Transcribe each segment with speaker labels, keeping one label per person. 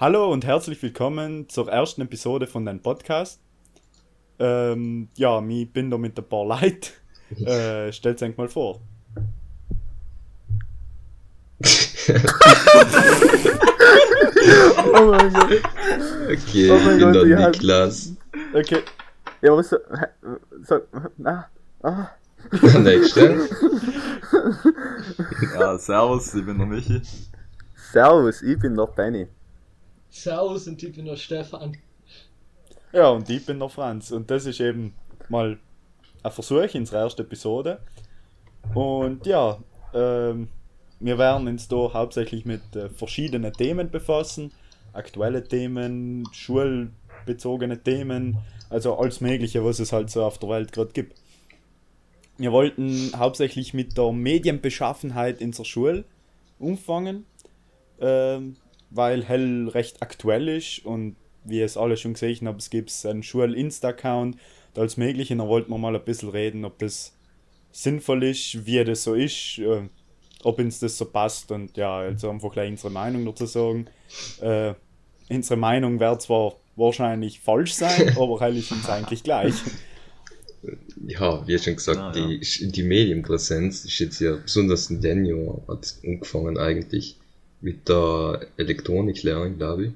Speaker 1: Hallo und herzlich willkommen zur ersten Episode von deinem Podcast. Ähm, ja, ich bin da mit ein paar Leuten. Äh, stellt euch mal vor.
Speaker 2: Oh mein Gott.
Speaker 3: Okay,
Speaker 2: Oh
Speaker 3: ich
Speaker 2: mein
Speaker 3: bin
Speaker 2: Gott,
Speaker 3: der Niklas.
Speaker 1: Okay.
Speaker 2: Ja, was so. so ah, ah.
Speaker 3: Nächste.
Speaker 4: Ja, servus, ich bin der Michi.
Speaker 2: Servus, ich bin der Benny.
Speaker 5: Servus und ich bin der Stefan.
Speaker 1: Ja, und ich bin der Franz. Und das ist eben mal ein Versuch in unserer ersten Episode. Und ja, ähm, wir werden uns da hauptsächlich mit äh, verschiedenen Themen befassen. Aktuelle Themen, schulbezogene Themen, also alles Mögliche, was es halt so auf der Welt gerade gibt. Wir wollten hauptsächlich mit der Medienbeschaffenheit in der Schule umfangen, ähm, weil hell recht aktuell ist und wie es alle schon gesehen haben, es gibt einen Schul-Insta-Account, da alles Mögliche, da wollten wir mal ein bisschen reden, ob das sinnvoll ist, wie das so ist, äh, ob uns das so passt und ja, also einfach gleich unsere Meinung dazu sagen. Äh, unsere Meinung wird zwar wahrscheinlich falsch sein, aber hell ist uns eigentlich gleich.
Speaker 3: Ja, wie schon gesagt,
Speaker 4: Ah, ja.
Speaker 3: Die, die Medienpräsenz ist jetzt ja besonders in Jahr hat angefangen eigentlich mit der Elektroniklehre, glaube ich.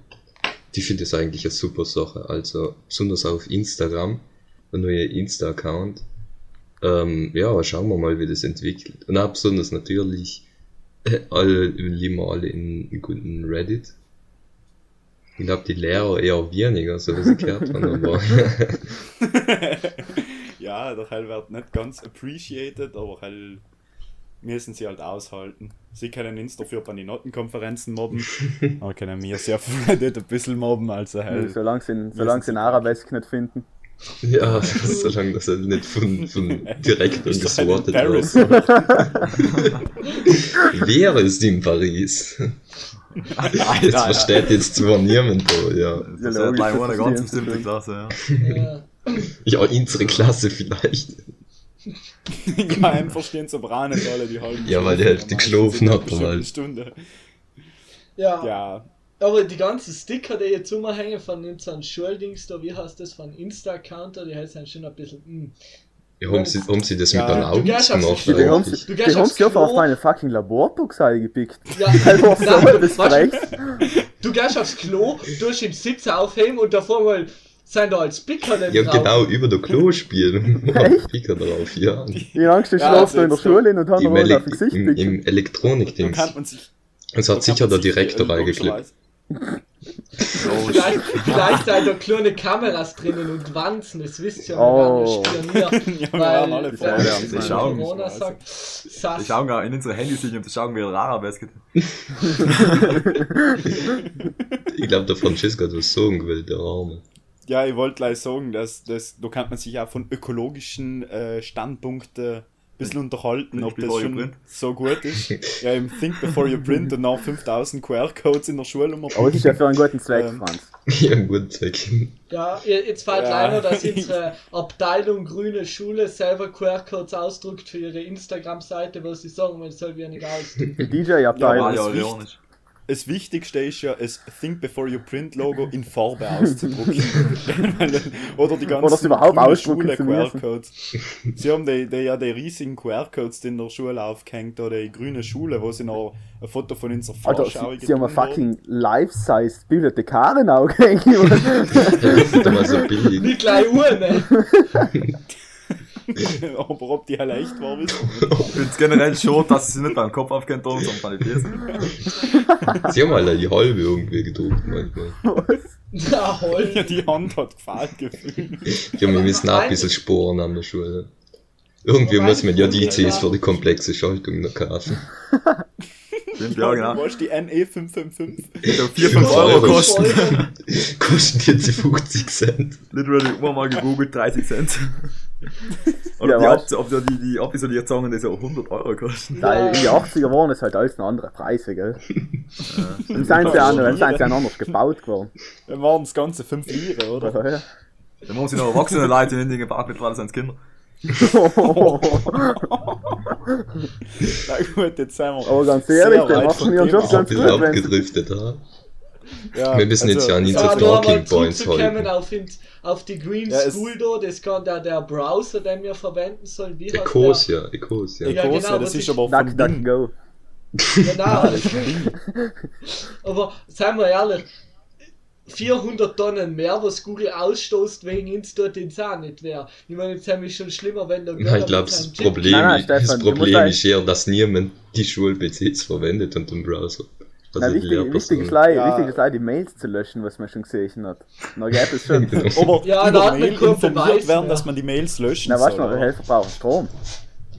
Speaker 3: Die finde ich eigentlich eine super Sache. Also besonders auf Instagram, der neue Insta-Account. Ähm, ja, schauen wir mal, wie das entwickelt. Und auch besonders natürlich alle, lieben wir alle in, in guten Reddit. Ich glaube, die Lehrer eher weniger, so was ich gehört habe, aber
Speaker 1: ja, der Hell wird nicht ganz appreciated, aber hell müssen sie halt aushalten. Sie können uns dafür bei den Notenkonferenzen mobben, aber können wir sie auf Reddit ein bisschen mobben, also hell.
Speaker 2: Solange sie in, solange sie in Arabesk nicht finden.
Speaker 3: Ja, solange das halt nicht von, von Direktor
Speaker 1: Ist doch halt in
Speaker 3: gesortet
Speaker 1: Paris,
Speaker 3: wird. Wäre es in Paris? Jetzt versteht jetzt zwar niemand da, ja.
Speaker 4: Das ist ja gleich
Speaker 2: das
Speaker 4: eine ganz bestimmte. Klasse. Ja,
Speaker 5: Ja,
Speaker 3: unsere Klasse vielleicht.
Speaker 1: Ja, einem verstehen nicht alle die halben
Speaker 3: Ja, weil die
Speaker 1: Stunden,
Speaker 3: Hälfte
Speaker 1: meistens
Speaker 3: geschlafen hat,
Speaker 1: bestimmten
Speaker 3: halt.
Speaker 1: Stunde.
Speaker 5: ja.
Speaker 1: Ja,
Speaker 5: aber die ganzen Sticker, die jetzt umhängen von unseren Schuldings, da, wie heißt das, von Insta-Account, die heißen schon ein bisschen, hm.
Speaker 3: Ja, haben sie, haben sie das
Speaker 1: Ja,
Speaker 3: mit
Speaker 5: du gehst aufs
Speaker 3: gemacht?
Speaker 5: Klo.
Speaker 2: Die haben sie,
Speaker 5: Du
Speaker 2: die haben
Speaker 5: aufs
Speaker 2: sie auf meine fucking Laborbox eingepickt.
Speaker 5: Ja,
Speaker 2: Einfach so,
Speaker 5: nein, du, du gehst aufs Klo, tust im Sitz aufheben und davor mal sind da als Sticker dann
Speaker 3: Ja,
Speaker 5: drauf.
Speaker 3: genau, über der Klo spielen.
Speaker 2: Echt?
Speaker 3: Ficker drauf, ja.
Speaker 2: Die Angst, ich
Speaker 1: Ja,
Speaker 2: schlafe da in der Schule und haben
Speaker 3: Ele
Speaker 2: auf dem Gesicht
Speaker 3: im, im
Speaker 1: da
Speaker 3: Elektronikdings.
Speaker 1: kann man sich.
Speaker 3: Es hat sicher der Direktor
Speaker 1: äh,
Speaker 3: reingeklebt.
Speaker 5: Vielleicht, vielleicht sind da kleine Kameras drinnen und Wanzen, das wisst ihr, wir
Speaker 2: Oh.
Speaker 1: Ja, wir
Speaker 5: weil
Speaker 1: alle vorher
Speaker 2: Ja,
Speaker 1: sein.
Speaker 4: schauen.
Speaker 5: Corona sagt, Sass.
Speaker 4: schauen auch in unsere Handys und schauen wie ein Arabesk.
Speaker 3: Ich glaube, der Francesco hat was sagen will, der Arme.
Speaker 1: Ja, ich wollte gleich sagen, dass das, da kann man sich auch von ökologischen äh, Standpunkten ein bisschen unterhalten, ob das schon
Speaker 4: print.
Speaker 1: so gut ist. ja, im Think Before You Print und nach 5000 QR-Codes in der Schule. um
Speaker 2: Aber es ist ja für einen guten Zweck,
Speaker 1: Ähm.
Speaker 2: Franz.
Speaker 3: Ja, gut, Zweck.
Speaker 5: Ja, jetzt fällt
Speaker 1: Ja.
Speaker 5: leider, dass unsere Abteilung Grüne Schule selber QR-Codes ausdruckt für ihre Instagram-Seite, wo sie sagen, man soll wir nicht ausdrucken.
Speaker 2: Die
Speaker 1: Ja,
Speaker 2: DJ-Abteilung.
Speaker 4: Ah, ja,
Speaker 1: das. Das Wichtigste ist ja, das Think Before You Print Logo in Farbe auszudrucken. Oder die ganzen
Speaker 2: Oder überhaupt ausdrucken.
Speaker 1: QR-Codes. Sie haben die, die, ja die riesigen QR-Codes die in der Schule aufgehängt, oder die grüne Schule, wo sie noch ein Foto von unserer
Speaker 2: Alter,
Speaker 1: Vorschau
Speaker 2: sie, sie haben eine fucking life-size Bibliothekarin aufgehängt.
Speaker 3: da war so billig.
Speaker 5: Nicht gleich Uhr, ne?
Speaker 1: Aber ob die halt echt wir nicht.
Speaker 4: Ich finde es generell schon, dass sie nicht beim Kopf aufgehen tun, sondern bei den.
Speaker 3: Sie haben alle die halbe irgendwie gedruckt manchmal.
Speaker 5: Na, hol.
Speaker 1: Ja, die Hand hat gefehlt gefühlt.
Speaker 3: Ja, wir müssen auch ein bisschen sporen an der Schule. Irgendwie muss man ja die Cs für die komplexe Schaltung noch kaufen.
Speaker 4: Stimmt, ja, genau.
Speaker 1: Du die NE555.
Speaker 4: So 4, 5 Euro kosten.
Speaker 3: Kosten jetzt die 50 Cent.
Speaker 4: Literally, immer mal gegoogelt, 30 Cent. Oder
Speaker 2: Ja,
Speaker 4: die, ob die, die, die abisoliert sagen, das ja 100 Euro kosten.
Speaker 2: Da in die 80er waren es halt alles noch andere Preise, gell? Dann sind sie ja dann sind sie ja anders gebaut geworden.
Speaker 1: Dann waren das Ganze 5 Lire, oder?
Speaker 2: Ja.
Speaker 4: Dann haben sie noch erwachsene Leute in den gebaut, sind es Kinder.
Speaker 1: Na gut, jetzt sind wir.
Speaker 2: Aber ganz ehrlich, der macht mir
Speaker 3: ein
Speaker 2: ganz gut,
Speaker 3: abgedriftet, ha?
Speaker 1: Ja,
Speaker 3: Wir müssen jetzt ja nicht
Speaker 1: also-
Speaker 3: so
Speaker 5: Ja,
Speaker 3: Talking Points halten.
Speaker 5: auf, den- auf die Green
Speaker 1: Ja,
Speaker 5: School da, das kann der, der Browser, den wir verwenden sollen, wie
Speaker 3: Ecosia, Ecosia.
Speaker 5: Ja,
Speaker 1: Ecosia,
Speaker 5: genau,
Speaker 1: das ist aber
Speaker 2: Duck,
Speaker 1: von
Speaker 2: duck,
Speaker 1: Ding.
Speaker 2: go.
Speaker 5: Genau. Aber seien wir ehrlich, 400 Tonnen mehr, was Google ausstoßt, wegen uns dort ins auch nicht wäre. Ich meine, jetzt haben wir schon schlimmer, wenn der
Speaker 3: Ja, ich glaube, das Problem,
Speaker 2: Nein, nein,
Speaker 3: das Problem ist eher, dass niemand die Schul-PCs verwendet und den Browser. Also
Speaker 2: Na,
Speaker 3: die
Speaker 2: wichtig, wichtig, ist leider,
Speaker 1: Ja.
Speaker 2: wichtig ist leider, die Mails zu löschen, was man schon gesehen hat. Na, geht das schon.
Speaker 1: Aber
Speaker 5: Ja, da hat man
Speaker 1: informiert werden,
Speaker 5: mehr.
Speaker 1: dass man die Mails löschen
Speaker 2: Na, weißt du? Helfer brauchen Strom.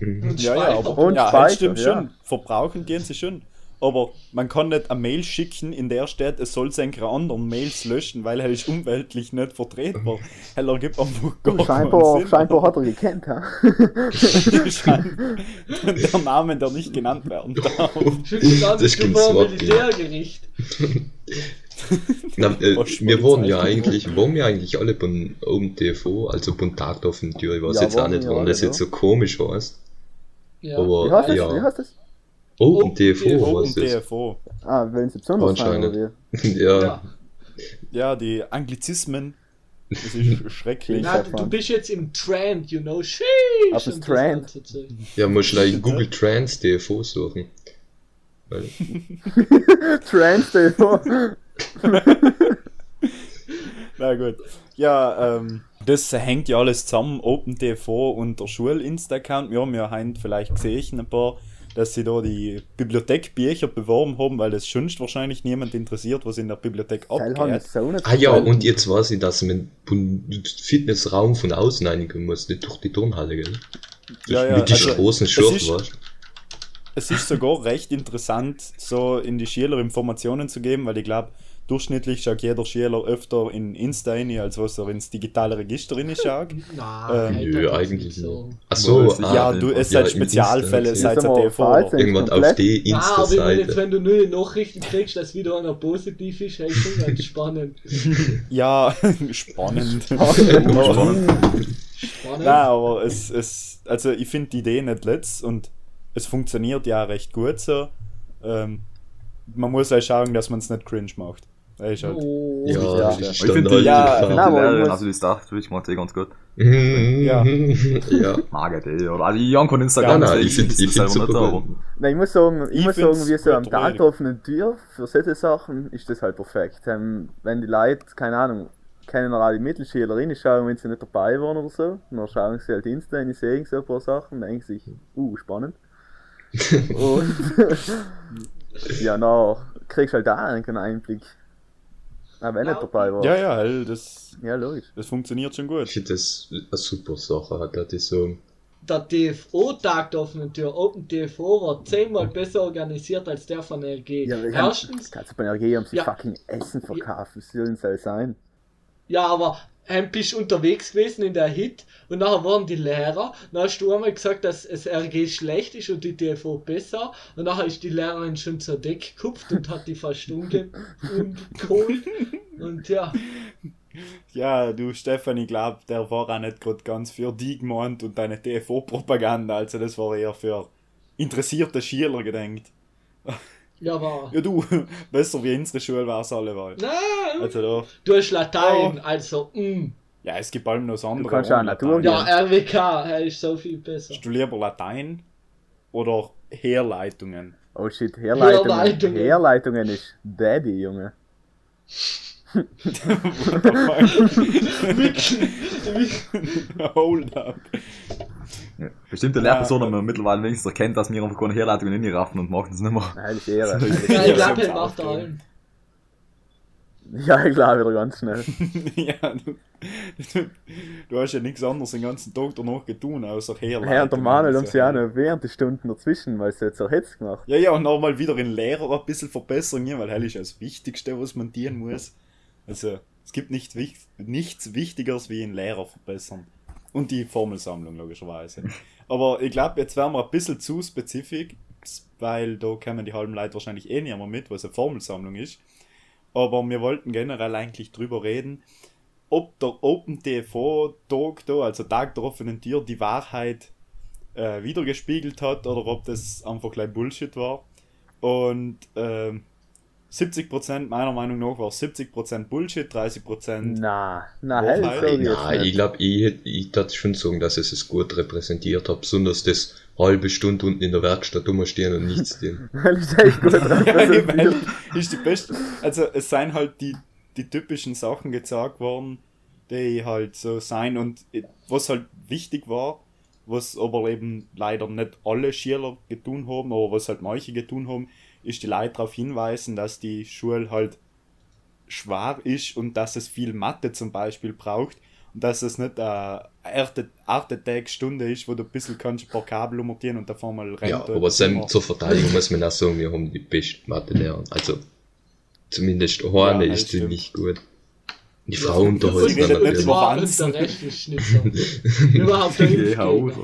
Speaker 5: Und
Speaker 1: Ja, ja, aber
Speaker 2: Und
Speaker 1: ja,
Speaker 2: Speicher,
Speaker 1: halt stimmt
Speaker 2: ja.
Speaker 1: schon. Verbrauchen gehen sie schon. Aber man kann nicht eine Mail schicken, in der steht, es soll seine anderen Mails löschen, weil er ist umweltlich nicht vertretbar. Er ergibt einfach gar keinen
Speaker 2: Scheinbar,
Speaker 1: Sinn.
Speaker 2: scheinbar hat er gekannt?
Speaker 1: Schein- der Name, der nicht genannt werden darf.
Speaker 3: Das
Speaker 5: war
Speaker 3: smart,
Speaker 5: Militärgericht.
Speaker 3: Na, äh, wir wurden ja eigentlich, waren wir eigentlich alle von Open TV, also von Tag auf den Tür, ich weiß
Speaker 2: Ja,
Speaker 3: jetzt auch nicht, warum das jetzt
Speaker 2: ja.
Speaker 3: so komisch heißt.
Speaker 5: Ja.
Speaker 3: Aber
Speaker 2: Wie heißt das?
Speaker 3: ja,
Speaker 2: Wie heißt das?
Speaker 3: Open TV.
Speaker 1: Open
Speaker 3: heißt es.
Speaker 1: TFO.
Speaker 2: Ah, wollen sie besonders
Speaker 3: Anscheinend. ja,
Speaker 5: Ja.
Speaker 1: Ja, die Anglizismen. Das ist schrecklich.
Speaker 5: Na, du, bist jetzt im Trend, you know. Sheesh,
Speaker 2: Auf das
Speaker 5: und
Speaker 2: Trend.
Speaker 3: ja, du like Google Trans TV suchen.
Speaker 2: Trans TV.
Speaker 1: Na gut. Ja, ähm, das hängt ja alles zusammen, OpenTV und der Schul-Insta-Account. Wir haben ja heute vielleicht gesehen, ein paar, dass sie da die Bibliothekbücher beworben haben, weil das sonst wahrscheinlich niemand interessiert, was in der Bibliothek abgeht.
Speaker 2: so
Speaker 3: ah ja, und jetzt weiß ich, dass man den Fitnessraum von außen einigen muss, nicht durch die Turnhalle, gell?
Speaker 1: Ja, ja,
Speaker 3: Mit
Speaker 1: also,
Speaker 3: großen
Speaker 1: es
Speaker 3: Schürzen,
Speaker 1: ist-
Speaker 3: weißt?
Speaker 1: Es ist sogar recht interessant, so in die Schüler Informationen zu geben, weil ich glaube, durchschnittlich schaut jeder Schüler öfter in Insta rein, als was er ins digitale Register rein schaut.
Speaker 5: Nein,
Speaker 1: Ähm,
Speaker 3: Nö, eigentlich
Speaker 5: nicht so.
Speaker 3: Ach so,
Speaker 4: Ja,
Speaker 3: ah,
Speaker 1: ja, du, es
Speaker 3: ja,
Speaker 1: sind Spezialfälle,
Speaker 2: aber
Speaker 1: der TV.
Speaker 3: Irgendwann auf die
Speaker 5: Ah, aber wenn, jetzt,
Speaker 3: Insta-Seite.
Speaker 5: wenn du neue Nachrichten kriegst, dass wieder einer positiv ist, hey, schon ganz spannend.
Speaker 1: Ja, spannend.
Speaker 5: Spannend.
Speaker 1: Nein, aber es, es also ich finde die Idee nicht letzt und es funktioniert ja recht gut so. Ähm, man muss halt schauen, dass man es nicht cringe macht. Ist halt.
Speaker 5: Oh.
Speaker 3: Ja,
Speaker 2: Ja.
Speaker 3: das ist
Speaker 4: Ich finde die,
Speaker 1: Ja,
Speaker 3: halt
Speaker 4: ja,
Speaker 2: genau, ich muss-
Speaker 4: also die ich mag die ganz gut.
Speaker 1: Ja.
Speaker 3: ja.
Speaker 4: Mag die, oder? Also, ich habe von
Speaker 3: Ja,
Speaker 4: Instagram,
Speaker 3: nein,
Speaker 4: deswegen
Speaker 3: ich find-
Speaker 4: ist
Speaker 3: ich
Speaker 4: das
Speaker 3: find's
Speaker 4: selber
Speaker 3: super
Speaker 4: nicht, aber-
Speaker 2: Nein, ich muss sagen, ich,
Speaker 1: Ich
Speaker 2: muss sagen, wie so am Tag der offenen Tür für solche Sachen ist das halt perfekt. Ähm, wenn die Leute, keine Ahnung, kennen noch alle Mittelschülerinnen schauen, wenn sie nicht dabei waren oder so, dann schauen sie halt Insta und sehen so ein paar Sachen, denken sich, uh, spannend. und ja, na, kriegst halt da einen Einblick. Auch wenn nicht dabei war.
Speaker 1: Ja, ja, das,
Speaker 2: Ja, logisch.
Speaker 1: das funktioniert schon
Speaker 3: Ich
Speaker 1: gut.
Speaker 3: finde das eine super Sache. Das ist so.
Speaker 5: Der TFO-Tag der offenen Tür, Open TFO, war zehnmal besser organisiert als der von LG.
Speaker 2: Ja,
Speaker 5: Erstens,
Speaker 2: kannst du bei RG haben sie
Speaker 5: Ja.
Speaker 2: fucking Essen verkauft, was soll sein?
Speaker 5: ja, aber ähm, bist unterwegs gewesen in der Hit und nachher waren die Lehrer. Dann hast du einmal gesagt, dass das RG schlecht ist und die TFO besser. Und nachher ist die Lehrerin schon zur Decke gekupft und hat die fast umge umgeholt. Und ja,
Speaker 1: Ja, du Stefan, ich glaube, der war auch nicht gerade ganz für die gemeint und deine TFO-Propaganda. Also, das war eher für interessierte Schüler gedenkt.
Speaker 5: Ja, war.
Speaker 1: Ja, du, besser wie unsere Schule war es alleweil.
Speaker 5: Nein,
Speaker 1: Also, da,
Speaker 5: du hast Latein,
Speaker 1: Oh.
Speaker 5: also, mm.
Speaker 1: ja, es gibt allem noch andere.
Speaker 2: kannst ja
Speaker 1: ohne
Speaker 2: Natur-.
Speaker 5: Ja, RWK, er ist so viel besser.
Speaker 1: Hast du lieber Latein oder Herleitungen?
Speaker 2: Oh shit, Herleitungen.
Speaker 5: Herleitungen.
Speaker 2: Herleitungen ist Daddy, Junge.
Speaker 1: What the fuck? Hold up.
Speaker 4: Ja. Bestimmte
Speaker 1: Ja.
Speaker 4: Lehrpersonen haben wir mittlerweile wenigstens erkennt, dass wir einfach keine Herleitungen raffen und machen es nicht mehr.
Speaker 2: Nein, das ist Ehre.
Speaker 5: Ja, ich
Speaker 1: Ja,
Speaker 5: glaube, er macht allen.
Speaker 2: ja, ich glaube wieder ganz schnell.
Speaker 1: ja, du, du, du hast ja nichts anderes den ganzen Tag danach getan, außer Herleitungen.
Speaker 2: Ja, und der Manuel haben sie auch noch während der Stunden dazwischen, weil sie jetzt erhitzt gemacht.
Speaker 1: Ja, ja, und nochmal wieder in Lehrer ein bisschen verbessern, ja, weil hell ist ja das Wichtigste, was man tun muss. Also, es gibt nicht, nichts Wichtigeres wie in Lehrer verbessern. Und die Formelsammlung, logischerweise. Aber ich glaube, jetzt werden wir ein bisschen zu spezifisch, weil da kommen die halben Leute wahrscheinlich eh nicht mehr mit, was eine Formelsammlung ist. Aber wir wollten generell eigentlich drüber reden, ob der OpenTV-Tag da, also Tag der offenen Tür, die Wahrheit äh, wiedergespiegelt hat oder ob das einfach gleich Bullshit war. Und ähm, 70% meiner Meinung nach war 70% Bullshit, 30%
Speaker 2: Na, na, hell,
Speaker 1: halt?
Speaker 2: sag ich
Speaker 3: glaube, ich, ich schon sagen, dass es es gut repräsentiert hat. Besonders das halbe Stunde unten in der Werkstatt rumstehen und nichts tun.
Speaker 2: Hell ist echt gut
Speaker 1: ja,
Speaker 2: repräsentiert.
Speaker 1: ist die beste. Also es seien halt die, die typischen Sachen gezeigt worden, die halt so sein und was halt wichtig war, was aber eben leider nicht alle Schüler getun haben, aber was halt manche getun haben, ist die Leute darauf hinweisen, dass die Schule halt schwer ist und dass es viel Mathe zum Beispiel braucht und dass es nicht eine erste, erste Tagstunde ist, wo du ein bisschen kannst ein paar Kabel ummontieren und davor mal rennt.
Speaker 3: Ja, aber Sam, zur Verteidigung muss man auch sagen, wir haben die besten Mathelehrer. Also, zumindest eine
Speaker 1: Ja, das
Speaker 3: ist
Speaker 1: stimmt.
Speaker 3: ziemlich gut. Die Frau unterhalten dann
Speaker 1: nicht
Speaker 3: natürlich.
Speaker 1: über
Speaker 5: war der ist nicht so. Überhaupt der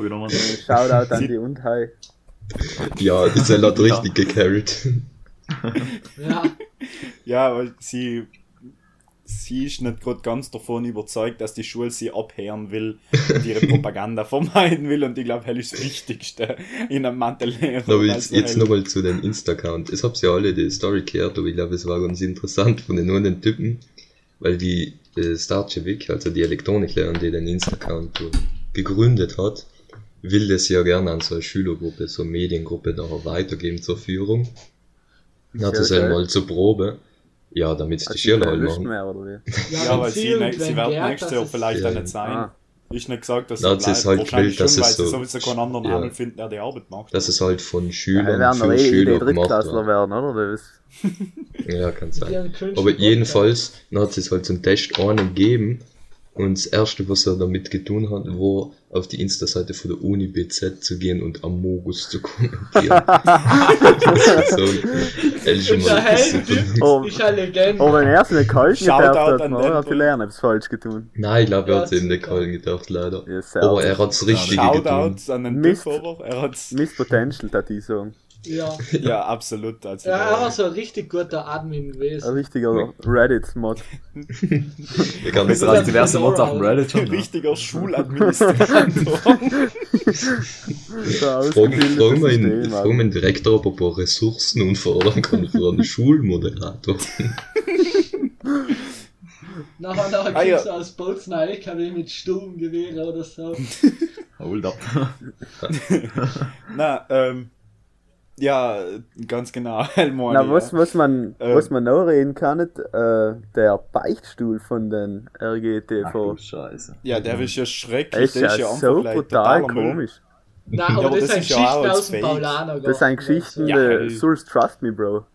Speaker 4: nochmal.
Speaker 2: Shoutout an die Undhei.
Speaker 3: Ja, die Sel hat richtig gecarried.
Speaker 5: Ja,
Speaker 1: Ja, weil sie, sie ist nicht gerade ganz davon überzeugt, dass die Schule sie abhören will und ihre Propaganda vermeiden will. Und ich glaube, hell ist das Wichtigste in einem Mathelehrer.
Speaker 3: Aber jetzt,
Speaker 1: so
Speaker 3: jetzt nochmal zu den Insta-Account. Es habt ja alle die Story gehört, aber ich glaube, es war ganz interessant von den neuen Typen, weil die äh, Starchevik, also die Elektroniklehrerin, die den Insta-Account gegründet hat, will das ja gerne an so eine Schülergruppe, so eine Mediengruppe da weitergeben zur Führung. Dann hat sie es einmal zur Probe. Ja, damit es die Schüler halt machen.
Speaker 2: mehr, oder wie?
Speaker 1: Ja, weil sie, ne, sie werden nächstes Jahr vielleicht
Speaker 3: Ja.
Speaker 1: auch nicht sein.
Speaker 2: Ah.
Speaker 1: Ist nicht gesagt, dass
Speaker 3: Da hat sie es halt
Speaker 1: wahrscheinlich
Speaker 3: gewählt, dass
Speaker 1: schon,
Speaker 3: es
Speaker 1: sie
Speaker 3: so-
Speaker 1: sowieso keinen anderen
Speaker 3: ja.
Speaker 1: Handel finden, der die Arbeit macht.
Speaker 3: Dass es halt von
Speaker 2: Ja,
Speaker 3: Schülern
Speaker 2: werden
Speaker 3: für
Speaker 2: doch eh
Speaker 3: Schüler
Speaker 2: die
Speaker 3: gemacht wird.
Speaker 2: werden, oder? Das
Speaker 3: Ja, kann sein. Aber jedenfalls, dann hat es halt zum Test einen gegeben. Und das erste, was er damit getan hat, war auf die Insta-Seite von der Uni BZ zu gehen und Amogus zu kommentieren. so, ehrlich mal
Speaker 5: der
Speaker 3: ein
Speaker 5: Held
Speaker 2: Oh.
Speaker 5: ist eine Legende.
Speaker 2: Aber wenn er es nicht kalt gefärbt hat,
Speaker 1: den
Speaker 2: hat die
Speaker 1: Boy.
Speaker 2: Lernen etwas falsch getan.
Speaker 3: Nein, ich glaube, er hat es eben nicht kalt gedacht, leider.
Speaker 2: Ja,
Speaker 3: Aber er hat es richtig getan.
Speaker 1: Shoutouts an den
Speaker 2: Mist.
Speaker 1: Er.
Speaker 2: Miss Potential, das ich sagen.
Speaker 5: Ja.
Speaker 1: Ja, absolut. Also,
Speaker 5: ja, er war so ein richtig guter Admin
Speaker 2: Ein
Speaker 5: gewesen.
Speaker 2: richtiger Reddit-Mod.
Speaker 3: Ich kann sagen,
Speaker 4: als diverse Mods auf dem Reddit schon.
Speaker 1: ein richtiger Schuladministrator.
Speaker 3: Fragen, fragen, wir ihn, fragen wir den Direktor, ob er ein paar Ressourcen und fördern kann für einen Schulmoderator.
Speaker 5: Nachher, nachher
Speaker 1: Ah, ja.
Speaker 5: kriegst du aus Bozen ein LKW mit Sturmgewehren oder so.
Speaker 4: Hold up.
Speaker 1: Na, ähm. Ja, ganz genau. Helmoni,
Speaker 2: Na, was,
Speaker 1: ja.
Speaker 2: was, man,
Speaker 1: Ähm.
Speaker 2: was man noch reden kann, nicht, äh, der Beichtstuhl von den
Speaker 4: Ach
Speaker 2: RGTV.
Speaker 4: du Scheiße.
Speaker 1: ja, der ist ja schrecklich.
Speaker 2: Er ist
Speaker 1: der
Speaker 2: ja
Speaker 1: einfach
Speaker 2: so brutal komisch.
Speaker 5: Nein,
Speaker 1: Ja,
Speaker 5: aber,
Speaker 1: aber
Speaker 5: das,
Speaker 1: das
Speaker 5: sind
Speaker 1: ist ja auch
Speaker 5: Geschichten aus dem. Paulaner.
Speaker 2: Das sind Geschichten,
Speaker 1: Ja,
Speaker 2: ja,
Speaker 1: ey.
Speaker 2: Source Trust Me, Bro.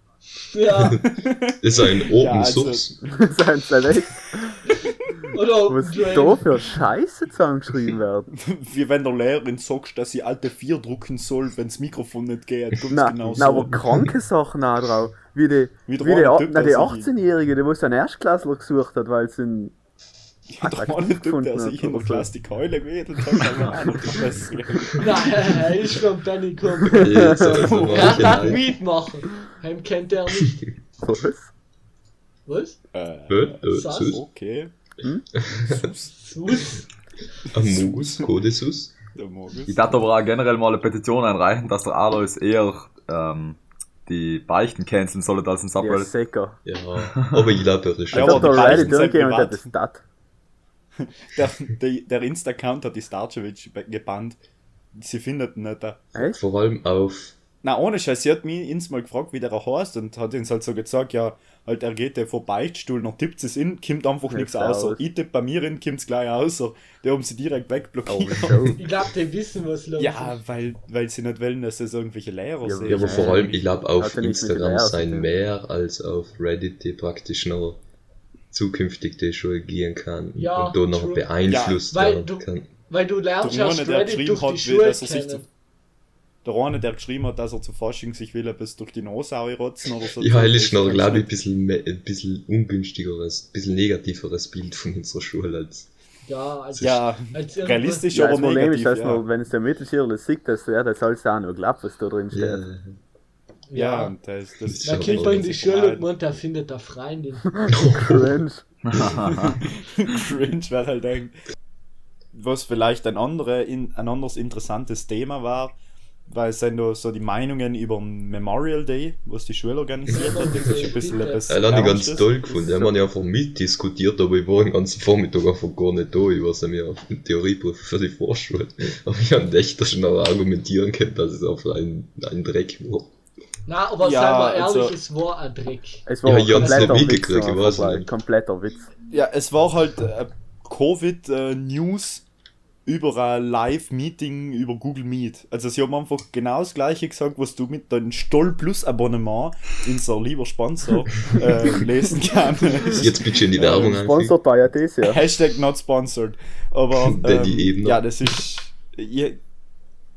Speaker 5: Ja,
Speaker 3: Das ist ein Open
Speaker 1: Ja, also-
Speaker 3: Source.
Speaker 2: Das sind halt echt,
Speaker 5: oder
Speaker 2: was
Speaker 5: Dwayne.
Speaker 2: da für Scheiße zusammengeschrieben werden.
Speaker 1: Wie wenn der Lehrerin sagt, dass sie alte 4 drucken soll, wenn das Mikrofon nicht geht. Ganz
Speaker 2: Na,
Speaker 1: genau
Speaker 2: na,
Speaker 1: so.
Speaker 2: aber kranke Sachen auch drauf. Wie die,
Speaker 1: Wie
Speaker 2: wie
Speaker 1: der Typ,
Speaker 2: na, die
Speaker 1: sich-
Speaker 2: 18-Jährige, die was einen Erstklässler gesucht hat, weil sie ihn
Speaker 1: Ja, der Typ,
Speaker 2: gefunden
Speaker 1: der
Speaker 2: hat
Speaker 1: sich in der. Klasse die Keule gewedelt hat, aber auch noch passiert.
Speaker 5: Nein, er ist von Benny gekommen.
Speaker 3: Ja, so, so
Speaker 5: Er
Speaker 3: Leute.
Speaker 5: mitmachen. Heim kennt er nicht.
Speaker 2: Was?
Speaker 5: Was?
Speaker 1: Äh,
Speaker 3: Hä? Äh,
Speaker 5: Sass.
Speaker 3: Sus?
Speaker 1: okay.
Speaker 5: Sus?
Speaker 3: Amogus? Codesus?
Speaker 1: Der.
Speaker 4: Ich dachte aber auch generell mal eine Petition einreichen, dass der Alois eher ähm, die Beichten canceln soll als ein
Speaker 2: Ja,
Speaker 4: Subreddit.
Speaker 2: sicher.
Speaker 3: Ja, aber ich glaube, er ist
Speaker 1: Ja,
Speaker 2: Ich
Speaker 1: aber
Speaker 2: Reddit und
Speaker 1: privat.
Speaker 2: das ist das.
Speaker 1: Der, der, der Insta-Account hat die Starcevic gebannt. Sie findet ihn nicht. da.
Speaker 2: Echt?
Speaker 3: vor allem auf.
Speaker 1: Na, ohne Scheiß, sie hat mich ins mal gefragt, wie der heißt und hat uns halt so gesagt, ja, halt, er geht der vor Beichtstuhl, dann tippt es in, kommt einfach nichts außer.
Speaker 2: aus.
Speaker 1: Ich tippe bei mir in, kommt es gleich außer. Die haben sie direkt
Speaker 2: Oh,
Speaker 1: wegblockiert.
Speaker 2: show.
Speaker 5: Ich glaube, die wissen, was los
Speaker 1: ja,
Speaker 5: ist.
Speaker 1: weil, weil sie nicht wollen, dass das irgendwelche Lehrer
Speaker 2: Ja,
Speaker 1: sehen.
Speaker 3: Ja, aber vor allem, ich glaube, auf
Speaker 2: mit
Speaker 3: Instagram sein mehr als auf Reddit, die praktisch noch zukünftig die Schule gehen kann
Speaker 5: Ja,
Speaker 3: und da noch
Speaker 5: true.
Speaker 3: beeinflusst
Speaker 5: Ja, weil
Speaker 3: werden
Speaker 5: du-
Speaker 3: kann.
Speaker 5: Weil du lernst
Speaker 1: eine, der
Speaker 5: Reddit durch
Speaker 1: hat,
Speaker 5: die Schule
Speaker 1: dass er sich zu,
Speaker 5: kennen.
Speaker 1: Der eine, der geschrieben hat, dass er zu Fasching sich will, bis durch die Nase rotzen oder so.
Speaker 3: Ja, es ist noch,
Speaker 1: Das
Speaker 3: glaube ich, ein bisschen, ein bisschen ungünstigeres, ein bisschen negativeres Bild von unserer Schule als.
Speaker 5: Ja, als,
Speaker 1: Ja,
Speaker 5: als
Speaker 1: realistisch,
Speaker 2: Ja,
Speaker 1: aber
Speaker 2: das Problem
Speaker 1: negativ.
Speaker 2: ist, dass
Speaker 1: ja.
Speaker 2: man, wenn es der Mittelschüler sieht, dass er das alles auch noch glaubt, was da drin steht.
Speaker 3: Ja.
Speaker 1: ja,
Speaker 5: Ja.
Speaker 1: und das, das
Speaker 3: Das Ja,
Speaker 5: kommt man in die
Speaker 1: das ist
Speaker 5: Schule und meint, er findet eine Freundin.
Speaker 2: Cringe.
Speaker 1: Cringe, weil halt denkt. Was vielleicht ein, andere, in, ein anderes interessantes Thema war, weil es sind da so die Meinungen über den Memorial Day, was die Schule organisiert hat. Das ist ein bisschen etwas
Speaker 3: Ja, das habe ich ganz toll gefunden. Wir haben ja einfach mitdiskutiert, aber ich war den ganzen Vormittag einfach gar nicht da. Ich war ja mir auf dem Theorieprüfer für die Vorschule. Aber ich habe echt schon argumentieren können, dass es einfach ein, ein Dreck war.
Speaker 5: Na, aber
Speaker 1: Ja,
Speaker 5: sei mal ehrlich,
Speaker 1: also-
Speaker 5: es war ein Dreck.
Speaker 2: Es
Speaker 3: Ja,
Speaker 2: war
Speaker 3: ich hab's
Speaker 2: ein kompletter Witz.
Speaker 3: weiß
Speaker 2: weil-
Speaker 3: nicht.
Speaker 2: Kompletter Witz.
Speaker 1: Ja, es war halt äh, Covid-News über ein Live-Meeting über Google Meet. Also sie haben einfach genau das gleiche gesagt, was du mit deinem Stoll Plus Abonnement, unser lieber Sponsor, äh, lesen kannst.
Speaker 3: Jetzt bitte in die Werbung einfügen.
Speaker 2: Sponsored by Adesia.
Speaker 1: Hashtag not sponsored. Aber ähm, ja, das ist. Je,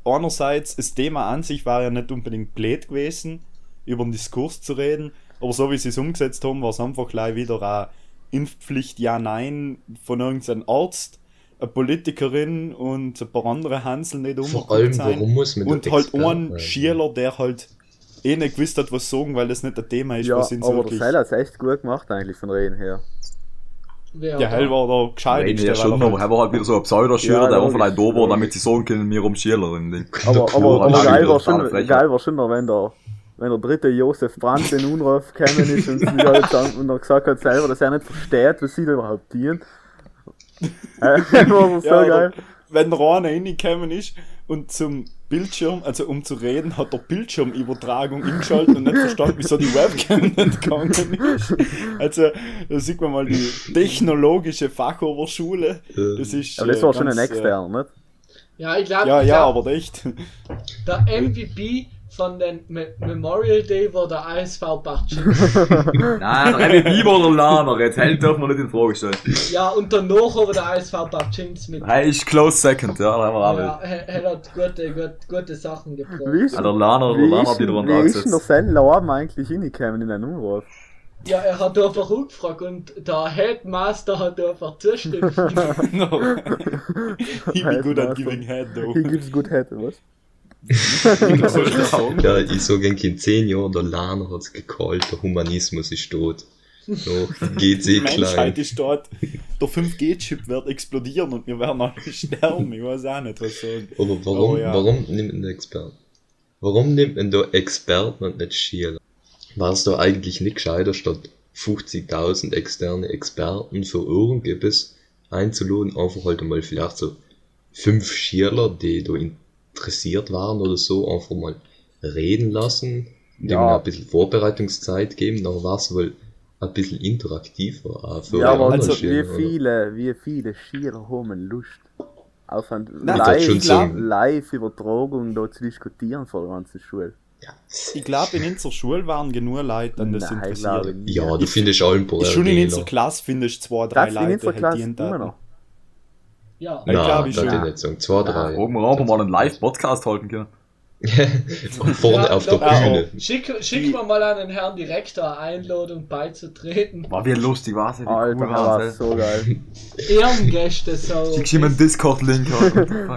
Speaker 1: einerseits, das Thema an sich war ja nicht unbedingt blöd gewesen, über den Diskurs zu reden, aber so wie sie es umgesetzt haben, war es einfach gleich wieder eine Impfpflicht, ja, nein, von irgendeinem Arzt, eine Politikerin und ein paar andere Hansel nicht
Speaker 3: Vor allem,
Speaker 1: sein.
Speaker 3: warum muss man
Speaker 1: Und halt
Speaker 3: Experte
Speaker 1: ein
Speaker 3: sein?
Speaker 1: Schieler, der halt eh nicht gewusst hat, was sagen, weil das nicht ein Thema ist,
Speaker 2: Ja,
Speaker 1: was ihn
Speaker 2: aber der
Speaker 1: wirklich.
Speaker 2: Seil hat es echt gut gemacht eigentlich von Reden her.
Speaker 1: Der Hell war der
Speaker 4: Nein,
Speaker 1: gescheiteste.
Speaker 4: ja, schon,
Speaker 1: er
Speaker 4: aber er war halt wieder so ein Pseudoschüler,
Speaker 2: Ja,
Speaker 4: der war vielleicht da war, damit sie sagen können, wir um Schülerin. Ding.
Speaker 2: Aber, aber, aber geil, war schon, geil war schon noch, wenn der, wenn der dritte Josef Brandt in Unruf gekommen ist und, sie halt dann, und er gesagt hat selber, dass er nicht versteht, was sie da überhaupt dienen. So
Speaker 1: Ja,
Speaker 2: geil.
Speaker 1: wenn eine reingekommen ist und zum Bildschirm, also um zu reden, hat der Bildschirmübertragung eingeschaltet und nicht verstanden, wieso die Webcam nicht gegangen ist. Also, da sieht man mal die technologische Fachoberschule. Das ist,
Speaker 2: Aber das
Speaker 1: äh,
Speaker 2: war schon ein
Speaker 1: ganz, äh,
Speaker 2: extern, nicht?
Speaker 5: Ja, ich glaube,
Speaker 1: Ja, ja, aber echt.
Speaker 5: der MVP von den Me Memorial Day war der ASV Bartschin.
Speaker 4: Nein, der MVP war der Laner, jetzt hält dürfen wir nicht in Frage stellen.
Speaker 5: ja, und danach aber der ASV Bartschins mit.
Speaker 4: Er ist close second, ja, da haben wir auch
Speaker 5: Ja, er, er hat gute, gute, gute Sachen gebracht.
Speaker 2: Wie
Speaker 4: Ja, der Laner, der
Speaker 2: wie
Speaker 4: Laner hat wieder einen
Speaker 2: wie ist denn der
Speaker 4: angesetzt.
Speaker 2: Seil Laben eigentlich hingekommen in den Unruf?
Speaker 5: Ja, er hat einfach angefragt und der Headmaster hat einfach zugestimmt.
Speaker 1: no. Ich bin gut at giving head, though.
Speaker 2: He gives good head, was?
Speaker 3: Ja, ich sage in 10 Jahren, der Lahner hat es gecallt, der Humanismus ist tot. So, die GC
Speaker 1: Die Menschheit
Speaker 3: klein.
Speaker 1: ist dort. Der 5G-Chip wird explodieren und wir werden alle sterben. Ich weiß auch nicht, was sagen.
Speaker 3: Aber warum,
Speaker 1: Oh, ja.
Speaker 3: warum nimmt man da Experten? Warum nimmt man da Experten und nicht Schüler? War es da eigentlich nicht gescheiter, statt 50.000 externe Experten für irgendetwas einzuladen, einfach halt einmal vielleicht so fünf Schüler, die da interessiert waren oder so, einfach mal reden lassen, dem
Speaker 2: Ja.
Speaker 3: ein bisschen Vorbereitungszeit geben, dann war es wohl ein bisschen interaktiver auch für
Speaker 2: Ja, aber
Speaker 1: also,
Speaker 2: wie
Speaker 3: Schüler, oder?
Speaker 2: viele, wie viele Schieler haben Lust auf eine live,
Speaker 3: so ein-
Speaker 2: Live-Übertragung da zu diskutieren vor der ganzen Schule?
Speaker 3: Ja,
Speaker 1: Ich glaube, in unserer Schule waren genug Leute, an das
Speaker 2: Nein,
Speaker 1: interessiert.
Speaker 3: ja du findest allen
Speaker 1: Schon in unserer Klasse findest du zwei, drei
Speaker 2: Das in
Speaker 1: Leute, die
Speaker 2: Klasse immer noch.
Speaker 5: Ja.
Speaker 1: Ja, glaub ich
Speaker 3: Nein,
Speaker 1: schon.
Speaker 3: das nicht sagen. Zwei, drei.
Speaker 4: Oben wir mal einen Live-Podcast halten können.
Speaker 3: Vorne
Speaker 5: Ja,
Speaker 3: auf der Bühne.
Speaker 5: Schick, schick mal an den Herrn Direktor Einladung beizutreten.
Speaker 4: War wie lustig, war es? Wie
Speaker 2: Alter,
Speaker 4: cool
Speaker 2: war
Speaker 4: war's,
Speaker 2: so geil.
Speaker 5: Ehrengäste so.
Speaker 4: Schickst ihm einen Discord-Link.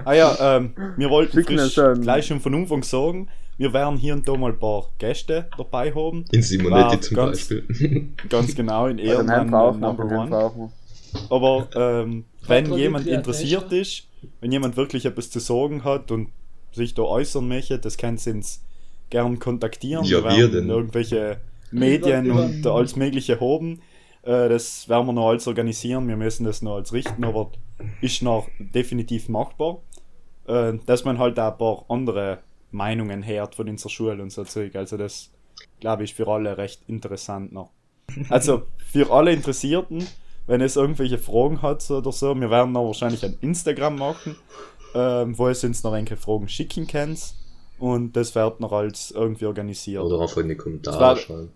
Speaker 1: Ah ja, ähm, wir wollten frisch
Speaker 2: einen-
Speaker 1: gleich schon von Anfang sagen, wir werden hier und da mal ein paar Gäste dabei haben.
Speaker 3: In Simonetti zum
Speaker 1: ganz-
Speaker 3: Beispiel.
Speaker 1: Ganz genau, in
Speaker 2: Helm
Speaker 1: Ehrenmann Number One. Aber ähm, wenn jemand interessiert ist, wenn jemand wirklich etwas zu sagen hat und sich da äußern möchte, das kann sie uns gern kontaktieren.
Speaker 3: Ja,
Speaker 1: wir
Speaker 3: wir
Speaker 1: werden
Speaker 3: denn?
Speaker 1: irgendwelche Medien
Speaker 5: Über-
Speaker 1: und alles Mögliche haben. Äh, das werden wir noch alles organisieren. Wir müssen das noch alles richten, aber ist noch definitiv machbar. Äh, dass man halt auch ein paar andere Meinungen hört von unserer Schule und so Zeug. Also das, glaube ich, für alle recht interessant noch. Also für alle Interessierten, wenn es irgendwelche Fragen hat oder so, wir werden noch wahrscheinlich ein Instagram machen, ähm, wo es uns noch welche Fragen schicken könnt. Und das wird noch als irgendwie organisiert.
Speaker 3: Oder einfach in die Kommentare schreiben.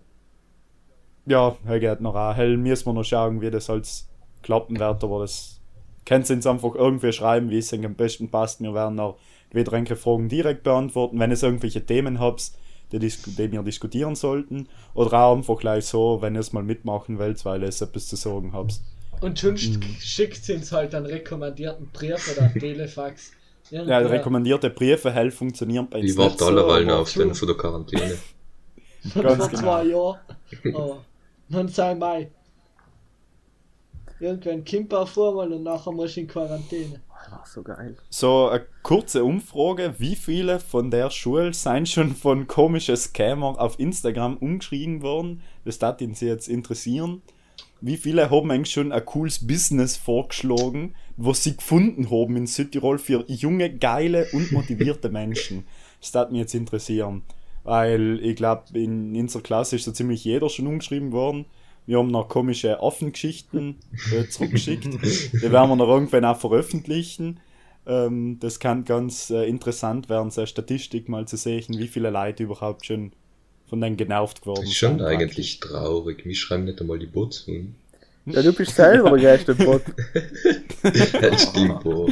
Speaker 1: Ja, er geht noch an. Hell müssen wir noch schauen, wie das halt klappen wird, aber das könnt ihr uns einfach irgendwie schreiben, wie es euch am besten passt. Wir werden auch wieder einige Fragen direkt beantworten. Wenn es irgendwelche Themen habt, die, die wir diskutieren sollten, oder auch einfach gleich so, wenn ihr es mal mitmachen wollt, weil ihr etwas zu sagen habt.
Speaker 5: Und sonst
Speaker 1: Mhm.
Speaker 5: schickt sie uns halt einen rekommendierten Brief oder Telefax.
Speaker 1: Ja,
Speaker 5: Irgendwer-
Speaker 1: rekommendierte Briefe, hell funktionieren bei uns
Speaker 3: Ich warte
Speaker 1: nicht so,
Speaker 3: auf den von der Quarantäne.
Speaker 1: Ganz
Speaker 5: vor
Speaker 1: genau.
Speaker 5: zwei Jahren. Aber dann sei Mai. Irgendwann kommt er vor mal und nachher muss ich in Quarantäne.
Speaker 2: War so geil.
Speaker 1: So eine kurze Umfrage, wie viele von der Schule sind schon von komischen Scammer auf Instagram umgeschrieben worden? Das darf ihn sie jetzt interessieren. Wie viele haben eigentlich schon ein cooles Business vorgeschlagen, was sie gefunden haben in Südtirol für junge, geile und motivierte Menschen? Das darf mich jetzt interessieren. Weil ich glaube, in unserer Klasse ist so ziemlich jeder schon umgeschrieben worden. Wir haben noch komische Affengeschichten äh, zurückgeschickt. Die werden wir noch irgendwann auch veröffentlichen. Ähm, das kann ganz äh, interessant werden, so eine Statistik mal zu sehen, wie viele Leute überhaupt schon von denen genervt geworden
Speaker 3: Das ist schon
Speaker 1: sind
Speaker 3: eigentlich traurig. Wir schreiben nicht einmal die Bots hin.
Speaker 2: Ja, du bist selber der geilste Bot.
Speaker 3: Das stimmt, boah.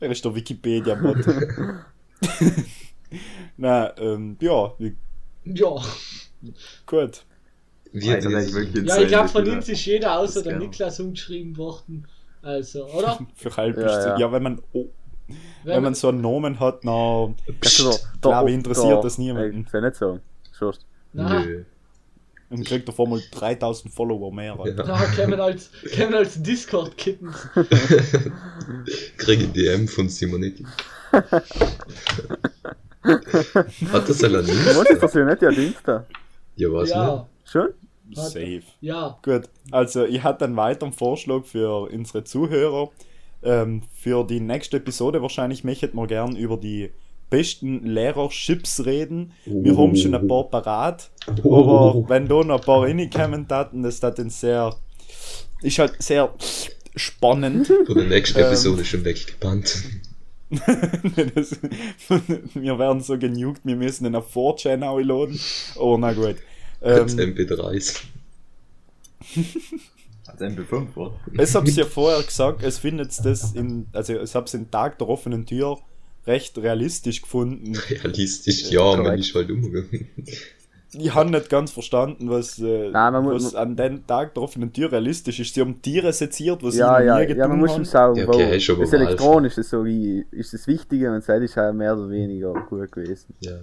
Speaker 1: Er ist der Wikipedia-Bot. Na, ähm, ja,
Speaker 5: Ja.
Speaker 1: gut.
Speaker 3: Wir,
Speaker 4: Alter, das ist wirklich
Speaker 5: Ja, ich glaube, von uns ist jeder außer der. Niklas umgeschrieben worden. Also, oder?
Speaker 1: Für halb
Speaker 2: Ja,
Speaker 1: ist ja,
Speaker 2: ja.
Speaker 1: ja, wenn man oh, wenn man so einen Namen hat, na,
Speaker 2: Also,
Speaker 1: glaube ich, interessiert
Speaker 2: der-
Speaker 1: das niemanden.
Speaker 2: Ich nicht sagen. Schust.
Speaker 5: Na,
Speaker 3: Nö.
Speaker 1: dann kriegt er vor mal 3000 Follower mehr. Alter.
Speaker 5: na, kämen als, kämen als Discord-Kittens.
Speaker 3: Kriege DM von Simonetti. Hat das allein
Speaker 2: Du musst
Speaker 3: nicht?
Speaker 2: das ja nicht ja Dienstag.
Speaker 3: Ja, was
Speaker 5: Ja,
Speaker 2: Schon?
Speaker 1: Safe.
Speaker 5: ja.
Speaker 1: Gut, also ich hatte einen weiteren Vorschlag für unsere Zuhörer. Ähm, für die nächste Episode wahrscheinlich möchten wir gern über die besten Lehrerships reden. Wir haben schon ein paar parat, aber wenn da noch ein paar reinkommen taten, das hat dann sehr, ist halt sehr spannend.
Speaker 3: Von der nächsten
Speaker 1: Ähm.
Speaker 3: Episode schon weggebannt.
Speaker 1: das, wir werden so genugt, wir müssen den auf 4chan laden. Oh, na gut.
Speaker 3: Als
Speaker 1: Ähm,
Speaker 3: MP3s.
Speaker 4: Als MP5, oder?
Speaker 1: Es hab's ja vorher gesagt, es findet das in, also es hab's den Tag der offenen Tür recht realistisch gefunden.
Speaker 3: Realistisch, ja, man
Speaker 2: korrekt.
Speaker 3: ist halt umgegangen.
Speaker 1: Ich habe nicht ganz verstanden, was, äh,
Speaker 2: Nein, man muss-
Speaker 1: was an den Tag der offenen Tür realistisch ist. Sie haben Tiere seziert, was
Speaker 2: Ja,
Speaker 1: sie
Speaker 2: ja,
Speaker 1: nie
Speaker 2: ja, man muss
Speaker 1: getan
Speaker 2: schon
Speaker 1: haben.
Speaker 2: sagen,
Speaker 3: Ja, okay,
Speaker 2: wo,
Speaker 3: ist aber
Speaker 2: das
Speaker 3: mal
Speaker 2: Elektronische so wie, ist das Wichtige und das ist halt mehr oder weniger gut gewesen.
Speaker 3: Ja,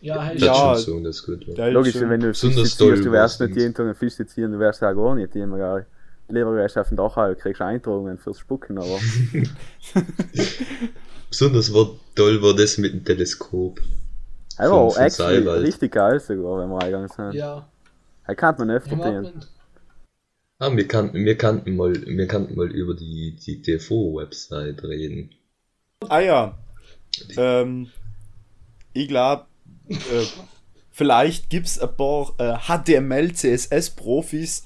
Speaker 5: Ja,
Speaker 3: das
Speaker 1: Ja,
Speaker 3: ist schon so, das ist gut.
Speaker 1: Ist
Speaker 2: Logisch,
Speaker 1: schon-
Speaker 2: wenn du Fisch
Speaker 3: besonders
Speaker 2: ziehst,
Speaker 3: toll
Speaker 2: du wärst nicht jeden Tag einen Fisch ziehen, du wärst ja gar nicht du auf dem Dach halt, kriegst Eintragungen fürs Spucken, aber
Speaker 3: Besonders war toll war das mit dem Teleskop.
Speaker 2: aber
Speaker 3: von
Speaker 2: actually richtig geil sogar, wenn wir eingegangen sind.
Speaker 5: ja.
Speaker 2: Da kann man öfter.
Speaker 5: Abend.
Speaker 3: Ah, wir kannten, wir kannten mal, wir kannten mal über die, die TV-Website reden.
Speaker 1: Ah ja. Ähm, ich glaube, äh, vielleicht gibt es ein paar äh, HTML, CSS-Profis,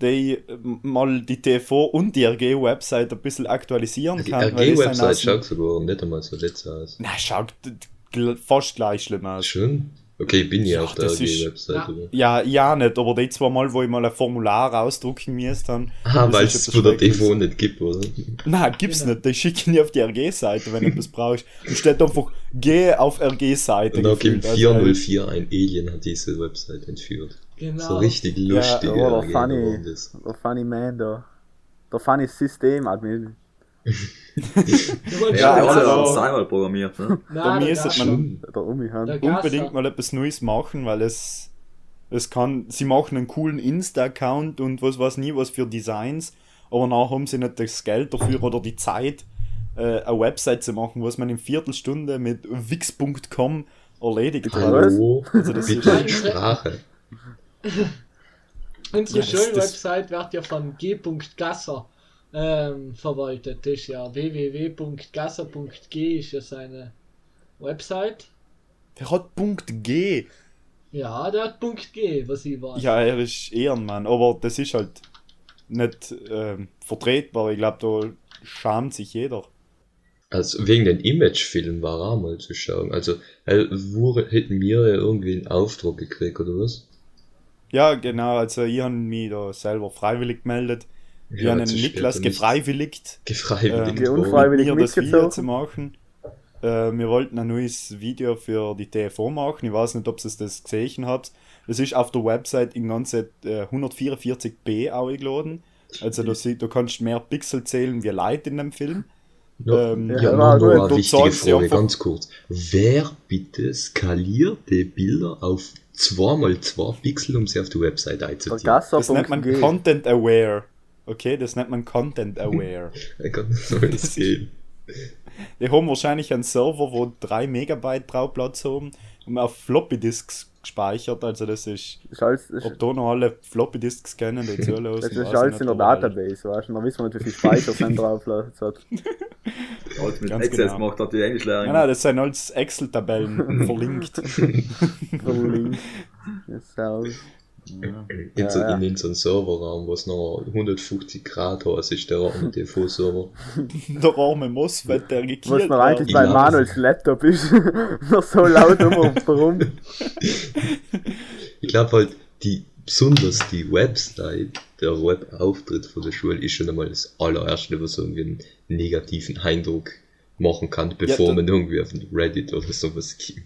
Speaker 1: die äh, mal die TV und die RG-Website ein bisschen aktualisieren
Speaker 3: Die
Speaker 1: kann. die
Speaker 3: RG-Website schaut sogar nicht einmal so letzt aus.
Speaker 1: Na, schaut fast gleich schlimm aus.
Speaker 3: Schon? Okay, ich bin ja
Speaker 1: Ja,
Speaker 3: auf der RG-Website.
Speaker 5: Ja.
Speaker 3: aber-
Speaker 1: Ja, ja nicht, aber die zwei Mal, wo ich mal ein Formular ausdrucken musste, dann.
Speaker 3: Ah, weil es
Speaker 1: etwas
Speaker 3: von der. TV nicht gibt, oder?
Speaker 1: Nein, gibt's
Speaker 5: Genau.
Speaker 1: nicht. Die schicken die auf die RG-Seite, wenn du das brauchst. Du steht einfach, geh auf RG-Seite.
Speaker 3: Und auch im
Speaker 1: gefühlt. Also,
Speaker 3: 404 ein Alien hat diese Website entführt.
Speaker 5: Genau.
Speaker 3: So richtig lustige
Speaker 2: Ja, oder
Speaker 3: RG
Speaker 2: funny. Der Funny Man da. Der Funny System Admin.
Speaker 5: Du wolltest
Speaker 1: Ja, also-
Speaker 5: sagen.
Speaker 4: also, Cyber programmiert, ne?
Speaker 1: Da
Speaker 5: Nein, der
Speaker 1: müsste
Speaker 5: Gasser.
Speaker 1: man
Speaker 2: Der Umi
Speaker 5: Der
Speaker 2: Han.
Speaker 5: Gasser.
Speaker 1: unbedingt mal etwas Neues machen, weil es, es kann, sie machen einen coolen Insta-Account und was weiß nie was für Designs, aber nachher haben sie nicht das Geld dafür oder die Zeit, äh, eine Website zu machen, was man in Viertelstunde mit wix.com erledigt hat.
Speaker 3: Hallo,
Speaker 1: Also das
Speaker 3: bitte
Speaker 5: ist-
Speaker 3: Sprache.
Speaker 5: Unsere
Speaker 1: Ja,
Speaker 5: Schulwebsite wird ja von G. Ähm, verwaltet. Das ist ja www.gasser.g ist ja seine Website.
Speaker 1: Der hat Punkt G.
Speaker 5: Ja, der hat Punkt G, was ich weiß.
Speaker 1: Ja, er ist Ehrenmann, aber das ist halt nicht ähm, vertretbar. Ich glaube, da schamt sich jeder.
Speaker 3: Also wegen den Imagefilm war auch mal zu schauen. Also äh, wo hätten wir ja irgendwie einen Auftrag gekriegt oder was?
Speaker 1: Ja, genau, also ich habe mich da selber freiwillig gemeldet. Ich
Speaker 3: Ja,
Speaker 1: habe
Speaker 3: das
Speaker 1: den
Speaker 3: ist
Speaker 1: Niklas gefreiwilligt,
Speaker 3: Gefreiwilligt. Worden.
Speaker 2: unfreiwillig.
Speaker 1: mir das
Speaker 2: mitgezogen?
Speaker 1: Video zu machen. Äh, wir wollten ein neues Video für die TFO machen. Ich weiß nicht, ob ihr das gesehen habt. Das ist auf der Website in ganze äh, 144p eingeladen. Also da, du kannst mehr Pixel zählen wie Leute in dem Film.
Speaker 3: Ja,
Speaker 1: Ähm,
Speaker 3: ja,
Speaker 2: ja,
Speaker 3: nur
Speaker 2: war
Speaker 3: noch
Speaker 2: gut.
Speaker 3: eine
Speaker 1: Du
Speaker 3: wichtige Frage,
Speaker 1: einfach-
Speaker 3: ganz kurz. Wer bitte skaliert die Bilder auf 2x2 Pixel, um sie auf die Website einzuziehen?
Speaker 1: Das nennt man. Content Aware. Okay, das nennt man Content Aware.
Speaker 3: Ein ganz neues Game.
Speaker 1: Die haben wahrscheinlich einen Server, wo 3 Megabyte Draufplatz haben und auf Floppy Disks gespeichert. Also das ist,
Speaker 2: Das ist alles, das
Speaker 1: ob da noch alle Floppy Disks kennen, die zuhören.
Speaker 2: das ist
Speaker 1: ich
Speaker 2: alles in der
Speaker 1: halt.
Speaker 2: Database, weißt du? Dann wissen wir nicht, wie viel Speicher sein drauf hat.
Speaker 4: Als mit
Speaker 1: Ganz
Speaker 4: Access
Speaker 1: genau.
Speaker 4: gemacht hat die Englischlehrerin.
Speaker 1: Nein, nein, das sind alles Excel-Tabellen verlinkt.
Speaker 2: Verlinkt. Das ist auch-
Speaker 3: In, so,
Speaker 2: Ja, ja.
Speaker 3: in, so einem Serverraum, wo es noch 150 Grad heiß ist, der arme TV-Server.
Speaker 1: Der arme Mosfet, der
Speaker 2: Was
Speaker 1: gekillt
Speaker 2: noch eigentlich
Speaker 3: Ich
Speaker 2: bei Manuels Laptop ist. noch so laut um warum?
Speaker 3: Ich glaube halt, die, besonders die Website, der Webauftritt von der Schule ist schon einmal das allererste, was irgendwie einen negativen Eindruck machen kann, bevor
Speaker 1: da-
Speaker 3: man irgendwie auf den Reddit oder sowas geht.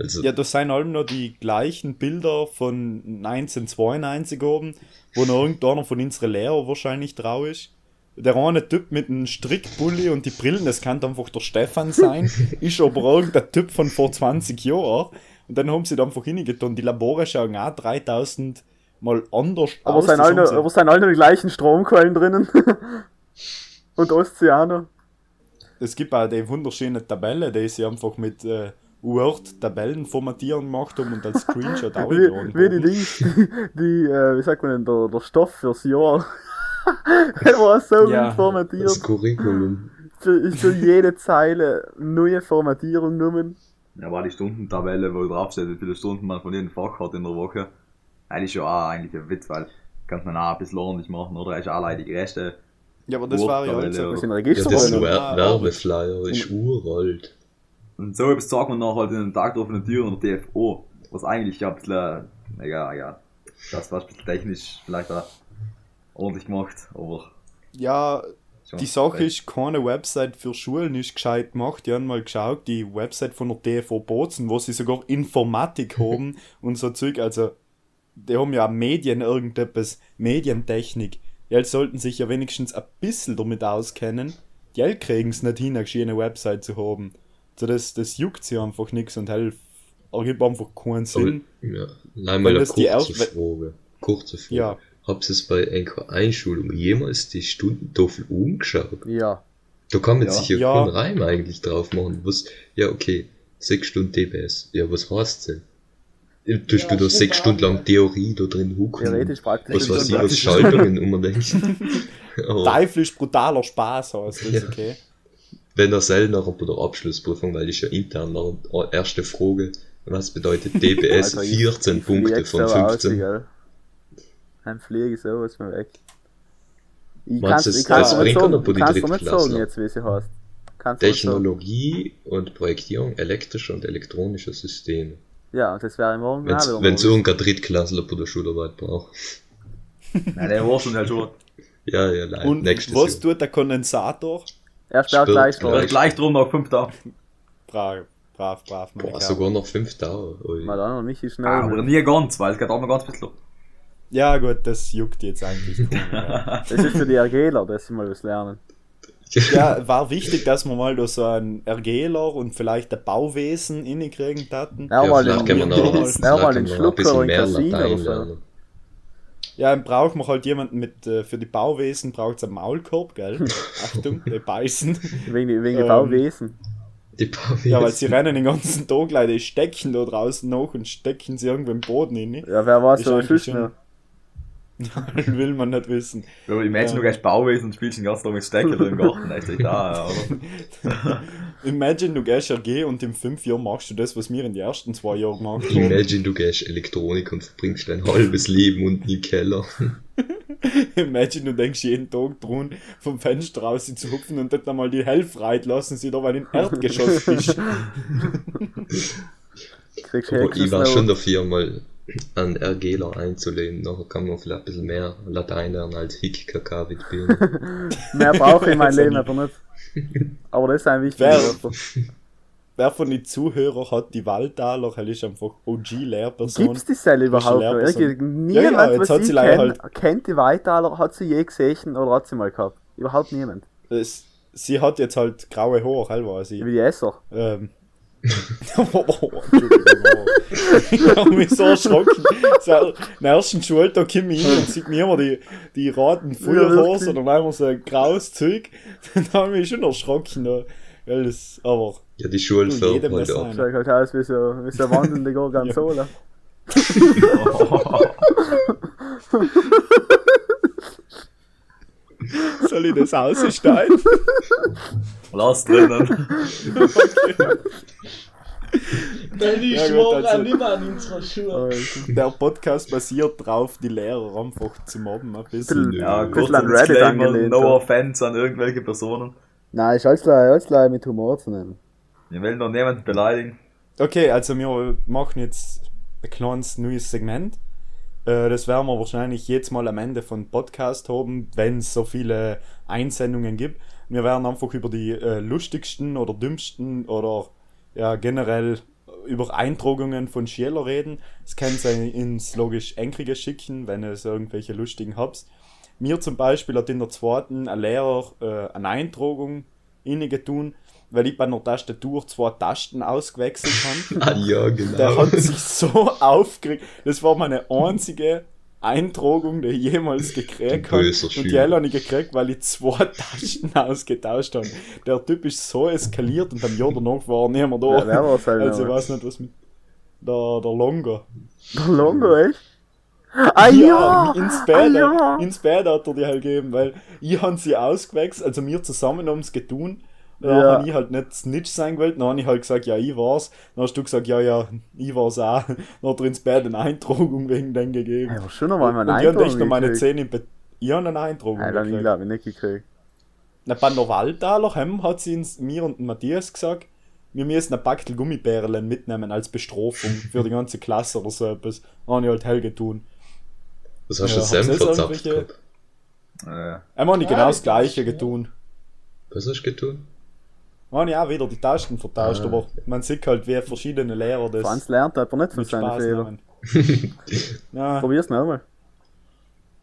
Speaker 3: Also,
Speaker 1: Ja, das sind allem noch die gleichen Bilder von 1992 oben, wo noch irgendeiner von unseren Lehrer wahrscheinlich drauf ist. Der eine Typ mit einem Strickpulli und die Brillen, das kann einfach der Stefan sein, ist aber irgendein Typ von vor 20 Jahren. Und dann haben sie da einfach hingetan. Die Labore schauen auch 3000 mal anders
Speaker 2: Aber
Speaker 1: aus.
Speaker 2: sind alle, aber sind alle die gleichen Stromquellen drinnen? Und Ozeaner?
Speaker 1: Es gibt auch die wunderschöne Tabelle, die sie einfach mit äh, Word-Tabellen formatieren gemacht haben und als Screenshot auch
Speaker 2: Wie, wie die Dings, die, die äh, wie sagt man denn, der, der Stoff fürs Jahr. der war so
Speaker 1: Ja.
Speaker 2: gut formatiert.
Speaker 3: das Curriculum.
Speaker 2: Für, für jede Zeile neue Formatierung genommen.
Speaker 4: Ja, war die Stundentabelle, wo draufsteht, wie viele Stunden man von jedem Fach hat in der Woche. Eigentlich schon auch eigentlich ein Witz, weil kann man auch ein bisschen ordentlich machen, oder? Ist auch leider die Reste.
Speaker 1: Ja, aber das war ja
Speaker 4: Word-Tabelle,
Speaker 1: also,
Speaker 2: Das sind
Speaker 3: Ja,
Speaker 2: Register.
Speaker 3: das
Speaker 1: Registerrolle.
Speaker 3: Wer Werbeflyer ist uralt.
Speaker 4: Und so etwas sagt man noch halt in den Tag der offenen Tür und der DFO. Was eigentlich ja ein bisschen, naja, ja, das war ein bisschen technisch vielleicht auch ordentlich gemacht, aber
Speaker 1: ja, Die Sache ist, keine Website für Schulen ist gescheit gemacht. Die haben mal geschaut, die Website von der TV Bozen, wo sie sogar Informatik haben und so Zeug. Also, die haben ja Medien, irgendetwas, Medientechnik. Die sollten sich ja wenigstens ein bisschen damit auskennen. Die kriegen es nicht hin, eine Website zu haben. So, das, das juckt sie einfach nichts und halt ergibt einfach keinen
Speaker 3: Aber,
Speaker 1: Sinn.
Speaker 3: ja, allein mal eine kurze
Speaker 1: erste-
Speaker 3: Frage. Kurze Frage.
Speaker 1: Ja.
Speaker 3: Habt ihr es bei einer Einschulung jemals die Stundentafel umgeschaut?
Speaker 2: Ja.
Speaker 3: Da kann man
Speaker 4: Ja.
Speaker 3: sich ja,
Speaker 1: Ja.
Speaker 3: keinen Reim eigentlich drauf machen. Was, ja, okay, sechs Stunden DBS. Ja, was heißt denn? Tust
Speaker 5: Ja,
Speaker 3: du da sechs Stunden lang. Theorie da drin hucken?
Speaker 2: Theoretisch praktisch.
Speaker 3: Was weiß ich, was. Schaltungen unbedingt. Aber
Speaker 1: Teuflisch brutaler Spaß heißt das, okay?
Speaker 3: Wenn er selber bei der Abschlussprüfung, weil ich ja intern noch eine erste Frage, was bedeutet DBS?
Speaker 2: Alter, ich-
Speaker 3: 14
Speaker 2: ich
Speaker 3: Punkte von
Speaker 2: so aus,
Speaker 3: 15.
Speaker 2: gell. Ein Fliege sowas von weg. Ich
Speaker 3: das
Speaker 2: dir nicht sagen, sagen jetzt, wie sie heißt. Kannst.
Speaker 3: Technologie und Projektierung elektrischer und elektronischer Systeme.
Speaker 2: Ja, und das wäre morgen
Speaker 3: Wenn
Speaker 2: auch
Speaker 3: wenn so ein Drittklässler bei der Schularbeit braucht.
Speaker 4: Nein, der war schon halt schon.
Speaker 3: Ja, ja, nein,
Speaker 1: Und
Speaker 3: nächstes
Speaker 1: was
Speaker 3: Jahr.
Speaker 1: tut der Kondensator?
Speaker 2: Er sperrt
Speaker 3: Spurt
Speaker 2: gleich vor.
Speaker 4: Gleich, gleich drum noch fünf da.
Speaker 1: Brav, brav, brav.
Speaker 3: Boah,
Speaker 1: Kerl.
Speaker 3: sogar noch 5 Dauer. Ui.
Speaker 2: Mal an und Michi schnell.
Speaker 4: Ah, aber nie ganz, weil es geht auch noch ganz bisschen.
Speaker 1: Ja, gut, das juckt jetzt eigentlich. kaum, ja.
Speaker 2: Das ist für die RGler, dass sie mal was lernen.
Speaker 1: ja, war wichtig, dass wir mal da so einen RGler und vielleicht ein Bauwesen innekriegen hatten.
Speaker 2: Ja,
Speaker 3: Ja,
Speaker 2: mal den, mal den
Speaker 3: bisschen
Speaker 2: Schlucker in
Speaker 3: mehr
Speaker 2: Casino
Speaker 3: Latein
Speaker 2: oder so.
Speaker 3: lernen.
Speaker 1: Ja, dann braucht man halt jemanden mit, äh, für die Bauwesen braucht es einen Maulkorb, gell? Achtung, die beißen.
Speaker 2: Wegen, wegen
Speaker 1: Ähm,
Speaker 2: Bauwesen.
Speaker 3: Die Bauwesen.
Speaker 1: Ja, weil sie rennen den ganzen Tag, Leute, die stecken da draußen noch und stecken sie irgendwo im Boden hin.
Speaker 2: Ja, wer war so noch?
Speaker 1: Will man nicht wissen.
Speaker 4: Wenn du imagine, du gehst Bauwesen und spielst den ganzen Tag mit Stecker im Garten, echt da, ja, oder?
Speaker 1: Imagine, du gehst RG und in fünf Jahren machst du das, was wir in den ersten zwei Jahren gemacht haben.
Speaker 3: Imagine, du gehst Elektronik und verbringst dein halbes Leben unten im Keller.
Speaker 1: Imagine, du denkst jeden Tag dran, vom Fenster raus zu hupfen und dort einmal die Hälfte lassen sie da, weil im Erdgeschoss bist.
Speaker 3: Aber ich war schon dafür, mal einen RGler einzulehnen. Nachher kann man vielleicht ein bisschen mehr Latein lernen als Hick, B.
Speaker 2: Mehr brauche ich in meinem
Speaker 1: So
Speaker 2: Leben aber nicht. Aber das ist ein wichtiger
Speaker 1: Wer-
Speaker 2: Wörter.
Speaker 1: Wer von den Zuhörern hat die Waldtaler? Er ist einfach OG-Lehrperson.
Speaker 2: Gibt's die Selle überhaupt noch? Niemand,
Speaker 1: Ja, ja,
Speaker 2: was
Speaker 1: hat sie
Speaker 2: kenn, kennt die Weitaler, hat sie je gesehen oder hat sie mal gehabt? Überhaupt niemand.
Speaker 1: Es, sie hat jetzt halt graue Haare, weiß ich.
Speaker 2: Wie die Esser.
Speaker 1: Ähm, oh, ich habe mich so erschrocken. So, am ersten Schultag komme ich hin und sieht mir immer die, die roten Feuerhose
Speaker 2: Ja,
Speaker 1: oder einmal so ein graues Zeug. Dann habe ich mich schon erschrocken. Da. Weil das, aber
Speaker 3: Ja, die
Speaker 1: Du,
Speaker 3: Schulfarbe
Speaker 1: jedem
Speaker 3: halt
Speaker 1: das.
Speaker 2: Schaut halt aus wie so, wie so eine wandelnde Gorgonzola.
Speaker 1: soll ich das aussteigen?
Speaker 4: Lass drinnen.
Speaker 5: Denn ich
Speaker 1: Ja, gut,
Speaker 5: schwöre
Speaker 1: also-
Speaker 5: nicht mehr an unsere Schuhe.
Speaker 2: Alter.
Speaker 1: Der Podcast basiert drauf, die Lehrer einfach zu mobben. Ein bisschen.
Speaker 4: Ja,
Speaker 2: Ein
Speaker 4: kurz
Speaker 2: bisschen an Reddit angelehnt,
Speaker 4: no offense an irgendwelche Personen.
Speaker 2: Nein, ist alles gleich, mit Humor zu nehmen.
Speaker 4: Wir wollen doch niemanden beleidigen.
Speaker 1: Okay, also wir machen jetzt ein kleines neues Segment. Äh, Das werden wir wahrscheinlich jetzt mal am Ende von Podcast haben, wenn es so viele Einsendungen gibt. Wir werden einfach über die äh, lustigsten oder dümmsten oder ja generell über Eintragungen von Schüler reden. Das können sie ins logisch Enkrige schicken, wenn es irgendwelche lustigen habt. Mir zum Beispiel hat in der zweiten ein Lehrer äh, eine Eintragung inne tun, weil ich bei einer Tastatur zwei Tasten ausgewechselt habe.
Speaker 3: Ah, ja,
Speaker 1: Der
Speaker 3: genau.
Speaker 1: hat sich so aufgeregt. Das war meine einzige Eintragung, die ich jemals gekriegt habe.
Speaker 3: Böser
Speaker 1: Und die habe ich gekriegt, weil ich zwei Tasten ausgetauscht habe. Der Typ ist so eskaliert und am Jahr danach war er nicht mehr da.
Speaker 2: Ja, halt
Speaker 1: also ich weiß nicht, was mit. Der, der Longa.
Speaker 2: Der Longo, echt? Ah ja!
Speaker 1: ins Bett,
Speaker 2: ah, ja.
Speaker 1: ins Bett hat er die halt gegeben, weil ich han sie ausgewechselt, also wir zusammen haben es getun. Da
Speaker 2: Ja.
Speaker 1: habe ich halt nicht Snitch sein gewollt, dann habe ich halt gesagt, ja, ich war's. Dann hast du gesagt, ja, ja, ich war's auch. Dann hat er ins Bett eine Eintragung wegen den gegeben.
Speaker 2: Ja, aber schon noch mal
Speaker 1: und
Speaker 2: einen
Speaker 1: ich habe echt noch
Speaker 2: Eintragung
Speaker 1: meine. Zähne im Bett. Ich habe eine Eintragung
Speaker 2: Nein, dann glaube ich nicht gekriegt.
Speaker 1: Na, bei der Waldtaler Hemm hat sie uns, mir und dem Matthias gesagt, wir müssen ein Packel Gummibärlen mitnehmen als Bestrafung für die ganze Klasse oder so etwas. Dann habe ich halt hell getun.
Speaker 3: Was hast
Speaker 1: Ja,
Speaker 3: du Senf
Speaker 1: jetzt
Speaker 3: verzapft?
Speaker 4: Äh,
Speaker 1: Einmal habe ich
Speaker 5: Ja,
Speaker 1: genau
Speaker 5: das
Speaker 1: das gleiche
Speaker 5: ja.
Speaker 1: getun.
Speaker 3: Was hast du getan?
Speaker 1: Man habe ich auch wieder die Tasten vertauscht,
Speaker 3: Ah.
Speaker 1: aber man sieht halt, wie verschiedene Lehrer das
Speaker 2: Franz lernt aber nicht von seinen Fehlern.
Speaker 1: ja,
Speaker 2: Probier's nochmal.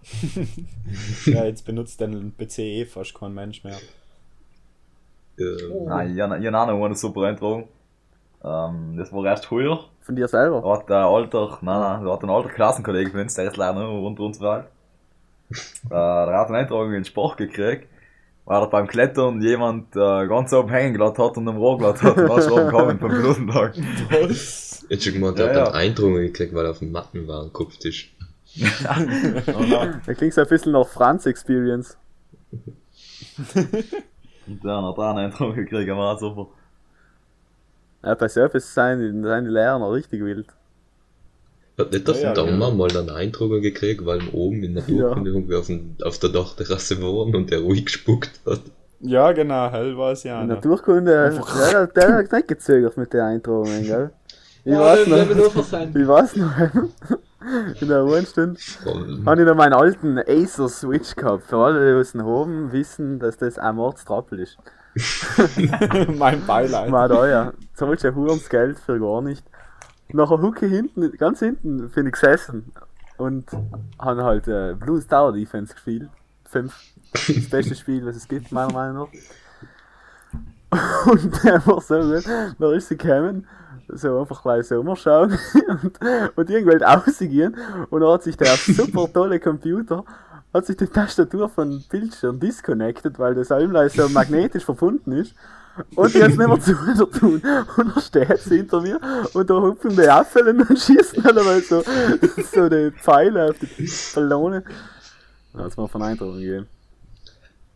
Speaker 1: ja, jetzt benutzt den PC eh fast kein Mensch mehr.
Speaker 3: Ähm,
Speaker 5: Oh.
Speaker 4: nein, ich habe noch eine super Eintragung. Ähm, das war erst heuer.
Speaker 2: Von dir selber.
Speaker 4: Da hat der alter, nein, nein, da hat ein alter Klassenkollege von uns, der ist leider noch unter uns war. äh, der hat eine Eintragung in Sport gekriegt, weil er beim Klettern jemand äh, ganz oben hängen gelassen hat und am Rohr gelassen hat er oben gekommen fünf Minuten lang.
Speaker 1: Was?
Speaker 3: Jetzt schon gemeint, der
Speaker 4: Ja,
Speaker 3: hat
Speaker 4: ja.
Speaker 3: dann Eindrungen gekriegt, weil er auf dem Matten war, am Kopftisch.
Speaker 4: Oh nein.
Speaker 2: Da klingt so ein bisschen nach Franz Experience.
Speaker 4: Und dann hat er eine Eintragung gekriegt, war auch super.
Speaker 2: Ja, bei Surface seien seien die Lehrer noch richtig wild.
Speaker 3: Hat nicht der
Speaker 1: Ja, ja,
Speaker 3: von der
Speaker 1: genau.
Speaker 3: Oma mal eine Eindruck gekriegt, weil wir oben in der
Speaker 2: Ja.
Speaker 3: Durchkunde irgendwie auf, dem, auf der Dachterrasse waren und der ruhig gespuckt hat.
Speaker 1: Ja, genau, hell war es ja.
Speaker 2: In. Naturkunde, ja, der, der hat nicht gezögert mit der Eintragungen, gell? Ich
Speaker 5: Ja,
Speaker 2: weiß noch, ich weiß noch, in der Uhrenstunde
Speaker 3: Voll.
Speaker 2: habe ich noch meinen alten Acer Switch gehabt. Für alle, die aus dem Hoben wissen, dass das ein Mordstrappel ist.
Speaker 1: mein Beileid.
Speaker 2: Mal da, ja. Zahlst du Hurens Geld für gar nicht. Nachher hucke ich hinten, ganz hinten bin ich gesessen und habe halt äh, Blues Tower Defense gespielt. Fünf. Das beste Spiel, was es gibt, meiner Meinung nach. Und der war so gut. Da ist sie gekommen, so einfach gleich so umschauen und, und irgendwann rausgehen. Und dann hat sich der super tolle Computer, hat sich die Tastatur von Bildschirm disconnected, weil das allem so magnetisch verbunden ist. Und hat es nicht mehr zu wieder tun. Und dann steht sie hinter mir und da hupfen die Äpfel und schießen alle mal so, so die Pfeile auf die Ballone. Da es mir von Eindruck gegeben.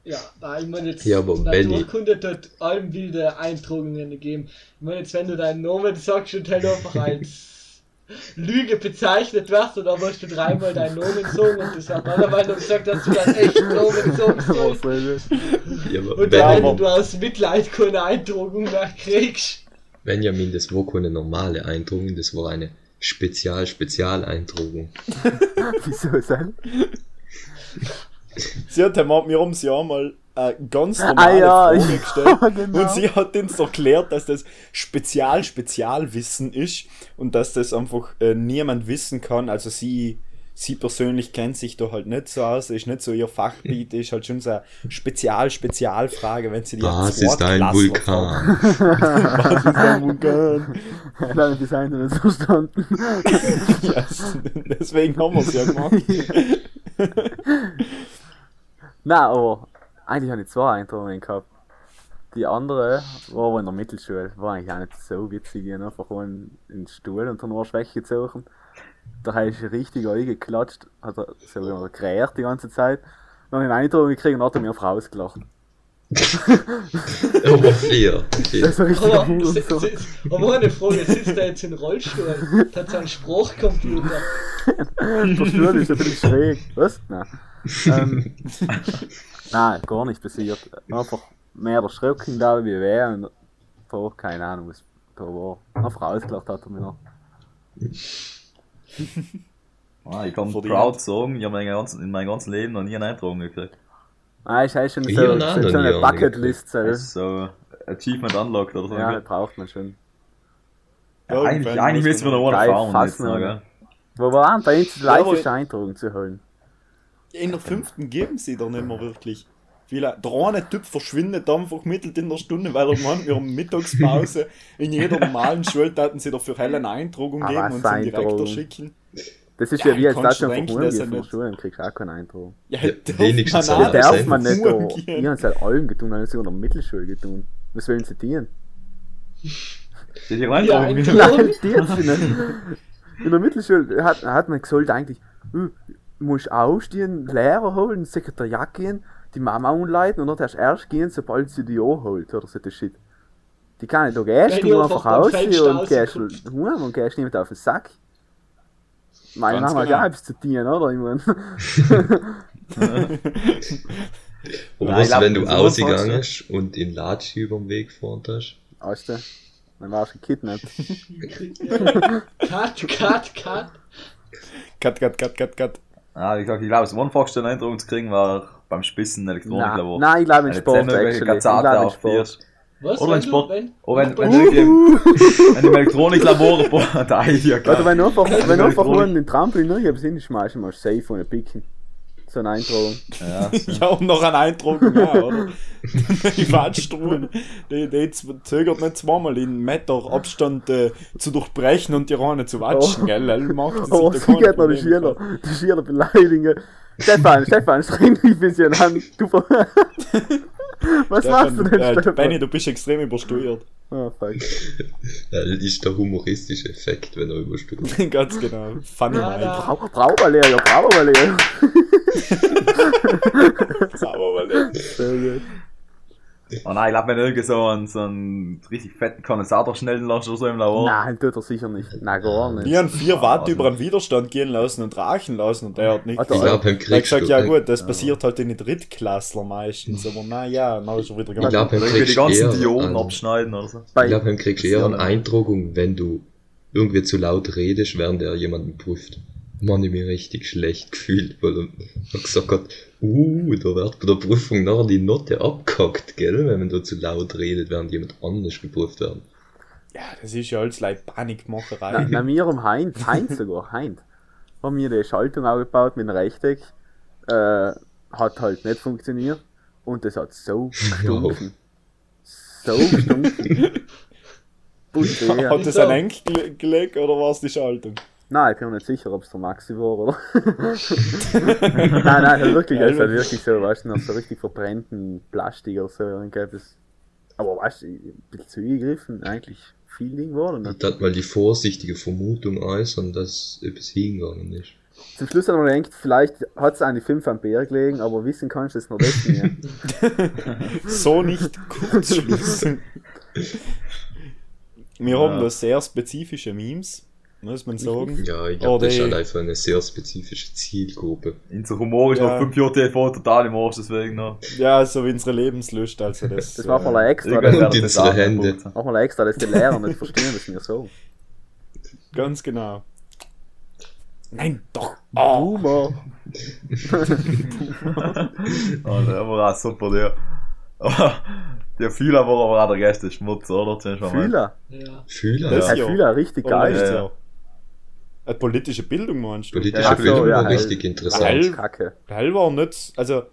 Speaker 5: Ja, nein, ich meine jetzt,
Speaker 3: Ja, aber wenn ich-
Speaker 5: Naturkunde hat allem wilde Eintragungen gegeben. Ich meine jetzt, wenn du deinen Namen sagst und halt einfach als Lüge bezeichnet wirst, und dann musst du dreimal deinen Namen sagen und das wird dann einmal noch gesagt, dass du deinen echten Namen sagen
Speaker 2: Oh,
Speaker 5: sollst. Und
Speaker 3: wenn,
Speaker 5: dann, wenn du aus Mitleid keine Eintragung mehr kriegst.
Speaker 3: Benjamin, das war keine normale Eindruck, das war eine Spezial-Spezial-Eindruck.
Speaker 2: Wieso das?
Speaker 1: Sie hat einmal, wir haben sie ja mal eine ganz
Speaker 2: Ah
Speaker 1: normale
Speaker 2: ja,
Speaker 1: Frage gestellt.
Speaker 2: genau.
Speaker 1: Und sie hat uns erklärt, dass das Spezial-Spezialwissen ist und dass das einfach äh, niemand wissen kann. Also sie, sie persönlich kennt sich da halt nicht so aus, ist nicht so ihr Fachgebiet, ist halt schon so eine Spezial-Spezialfrage, wenn sie die
Speaker 3: Was ist ein Vulkan?
Speaker 1: Was ist ein Vulkan?
Speaker 2: Das eine nicht verstanden.
Speaker 1: ja, deswegen haben wir es ja gemacht.
Speaker 2: Nein, aber eigentlich habe ich zwei Eindrücke gehabt. Die andere war aber in der Mittelschule, war eigentlich auch nicht so witzig, ich habe einfach in, in den Stuhl und dann war Schwäche gezogen. Da habe ich richtig eingeklatscht, hat er so immer gekräht die ganze Zeit. Dann habe ich einen Eindruck gekriegt und hat er mir auf rausgelacht.
Speaker 3: Aber fair.
Speaker 2: Das ist richtig
Speaker 5: Aber,
Speaker 2: cool so.
Speaker 5: aber eine Frage, sitzt er jetzt im Rollstuhl? Hat so einen Sprachcomputer?
Speaker 2: Stuhl ist ein bisschen schräg. Was? Nein. Ähm, nein, gar nicht passiert. Einfach mehr der Schröcken da wie weh und da, keine Ahnung, was da war. Einfach ausgelacht hat er mir noch.
Speaker 4: Ah, ich kann
Speaker 1: Verdient.
Speaker 4: proud sagen, ich habe mein ganzes- in meinem ganzen Leben noch nie einen Eindruck gekriegt.
Speaker 2: Ah, ist eigentlich schon so, so, so eine Bucketlist. So.
Speaker 4: Achievement Unlocked oder so.
Speaker 2: Ja, braucht man schon.
Speaker 4: Ja, eigentlich, eigentlich müssen wir
Speaker 1: man
Speaker 4: noch eine Erfahrung
Speaker 2: fassen
Speaker 4: jetzt gell?
Speaker 2: Wo waren bei uns die
Speaker 1: Ja,
Speaker 2: Eindruck zu holen?
Speaker 1: In der fünften geben sie doch nicht mehr wirklich. Viele, der eine Typ verschwindet einfach mittelt in der Stunde, weil er meint, wir haben Mittagspause. In jeder normalen Schule hatten sie dafür hell eine Eintragung
Speaker 2: Ah,
Speaker 1: geben
Speaker 2: was
Speaker 1: und zum Direktor schicken.
Speaker 2: Das ist
Speaker 1: Ja,
Speaker 2: ja, wie als das schon verhungern
Speaker 1: er
Speaker 2: von der Schule, kriegst du auch keinen Eindruck.
Speaker 1: Ja, darf
Speaker 3: wenigstens
Speaker 1: man
Speaker 2: Das darf man nicht,
Speaker 1: verhungern
Speaker 2: aber
Speaker 1: gehen.
Speaker 2: ich habe es halt allen getan, habe sogar in der Mittelschule getan. Was wollen sie tun?
Speaker 4: Steht hier
Speaker 5: Ja,
Speaker 4: Eindruck?
Speaker 5: ein-
Speaker 2: Nein, die nicht. In der Mittelschule hat, hat man gesagt eigentlich, du musst aufstehen, Lehrer holen, Sekretariat gehen, die Mama umleiten und dann darfst du erst gehen, sobald sie die anholt oder so das Shit. Die kann nicht, da gehst du
Speaker 5: einfach
Speaker 2: raus und gehst
Speaker 5: rauskommt.
Speaker 2: heim und gehst nicht auf den Sack. Meine Mama hat
Speaker 1: genau.
Speaker 2: ja etwas zu tun, oder? Ich mein,
Speaker 3: Aber
Speaker 4: Nein,
Speaker 3: was, wenn du ausgegangen bist und in Latsch über den Weg gefahren hast?
Speaker 2: weißt du, dann warst du gekidnappt.
Speaker 5: Cut, cut, cut.
Speaker 1: Cut, cut, cut, cut, cut.
Speaker 4: Ah, wie gesagt, ich glaube, das einfachste einen Eindruck zu kriegen war beim Spissen
Speaker 2: Nein,
Speaker 4: Elektroniklabor.
Speaker 2: nein, ich glaube in
Speaker 4: Wenn du
Speaker 2: Sport, actually. Ich glaube in. Sport.
Speaker 5: Was?
Speaker 4: Oder
Speaker 5: wenn
Speaker 4: Sport.
Speaker 5: wenn,
Speaker 4: Oh, wenn, wenn, du wirklich im- wenn im Elektroniklabor ein paar Teile
Speaker 2: Oder
Speaker 4: gehabt
Speaker 2: wenn du einfach, wenn du einfach
Speaker 4: Elektronik.
Speaker 2: nur den Trampolin du mal safe und picken. So eine Eintragung.
Speaker 4: Ja,
Speaker 1: Ja, und noch ein Eindruck, ja, oder? die Watschstruhen, die, die zögert nicht zweimal in Meter Abstand äh, zu durchbrechen und die Rane zu watschen,
Speaker 2: Oh.
Speaker 1: gell? Er macht sich
Speaker 2: Oh,
Speaker 1: da
Speaker 2: sie geht noch die. Schüler, die Schüler beleidigen. Stefan, Stefan, streng dich ein bisschen an. Du ver- Was machst du denn,
Speaker 1: äh,
Speaker 2: Stefan?
Speaker 1: Benny, du bist extrem übersteuert.
Speaker 2: Oh, fuck.
Speaker 3: Das ist der humoristische Effekt, wenn er überstürzt.
Speaker 1: Ganz genau. Funny
Speaker 5: Ja,
Speaker 1: Mind.
Speaker 5: da.
Speaker 1: Sauber,
Speaker 2: Sehr gut.
Speaker 4: Oh nein, ich glaube, wenn du irgendwie so einen, so einen richtig fetten Kondensator schnellen lässt oder so im Labor.
Speaker 2: Nein, tut er sicher nicht. Nein, gar
Speaker 1: Wir
Speaker 2: nicht.
Speaker 1: haben 4 Watt
Speaker 4: also-
Speaker 1: über einen Widerstand gehen lassen und rachen lassen und der hat nicht
Speaker 2: Alter,
Speaker 3: Ich
Speaker 1: gesagt.
Speaker 3: glaube, beim
Speaker 1: Er hat gesagt, ja gut, das passiert halt in den Drittklässler meistens, aber naja, dann ist er wieder
Speaker 3: Ich
Speaker 1: gemacht.
Speaker 3: glaube, beim
Speaker 4: irgendwie die
Speaker 3: kriegst du
Speaker 4: ganzen Dioden
Speaker 3: einen-
Speaker 4: abschneiden oder so.
Speaker 3: Ich glaube, dann kriegst du
Speaker 4: Das ist
Speaker 3: eher
Speaker 4: ja
Speaker 3: eine Eindruckung, wenn du irgendwie zu laut redest, während er jemanden prüft. Mann, ich mich richtig schlecht gefühlt, weil er hat gesagt hat, uh, da wird bei der Prüfung nachher die Note abgehackt, gell, wenn man da zu laut redet, während jemand anders geprüft wird.
Speaker 1: Ja, das ist ja alles like
Speaker 2: na,
Speaker 1: Panikmacherei.
Speaker 2: na, wir um Heint, Heint sogar, Heint, haben wir die Schaltung aufgebaut mit einem Rechteck. Äh, hat halt nicht funktioniert. Und das hat so gestunken. So gestunken. Putzig, ja.
Speaker 1: Hat das ein Eng gele- gelegt oder war es die Schaltung?
Speaker 2: Nein, ich bin mir nicht sicher, ob es der Maxi war, oder? nein, nein, das wirklich, das ist halt wirklich so, weißt du, noch so richtig verbrennten Plastik oder so. irgendetwas. Aber weißt du, ein bisschen zugegriffen, eigentlich viel Ding geworden.
Speaker 3: Ich tat mal die vorsichtige Vermutung äußern, dass etwas hingegangen ist.
Speaker 2: Zum Schluss hat man gedacht, vielleicht hat es an die 5 Ampere gelegen, aber wissen kannst du es noch nicht mehr.
Speaker 1: So nicht kurzschließen. Wir haben da sehr spezifische Memes, muss man sagen.
Speaker 3: Ja, ich
Speaker 1: Oh,
Speaker 3: glaube, das ist halt einfach eine sehr spezifische Zielgruppe.
Speaker 4: Unser Humor ist
Speaker 1: Ja.
Speaker 4: nach 5 Jahren TV total im Arsch, deswegen noch.
Speaker 1: Ja, so wie unsere Lebenslust, also das.
Speaker 2: Das machen wir
Speaker 1: äh,
Speaker 2: extra, dass,
Speaker 3: Und
Speaker 4: werden
Speaker 3: unsere
Speaker 4: das
Speaker 3: Hände.
Speaker 2: machen wir extra, dass die Lehrer nicht verstehen, was wir so.
Speaker 1: Ganz genau. Nein, doch. Oh.
Speaker 2: Boomer.
Speaker 4: Oh, der war auch super, der. Der Fühler war aber auch der größte Schmutz, oder? Mal.
Speaker 2: Fühler.
Speaker 5: Ja.
Speaker 3: Fühler,
Speaker 1: Das
Speaker 2: Ein
Speaker 1: ja.
Speaker 2: Fühler, richtig geil.
Speaker 4: Ja, ja.
Speaker 1: Äh, politische Bildung meinst du?
Speaker 3: Politische
Speaker 2: Ja, ach so,
Speaker 3: Bildung
Speaker 2: ja,
Speaker 3: war
Speaker 2: halt.
Speaker 3: richtig interessant.
Speaker 1: Weil-
Speaker 2: Kacke.
Speaker 1: Hell war nicht, also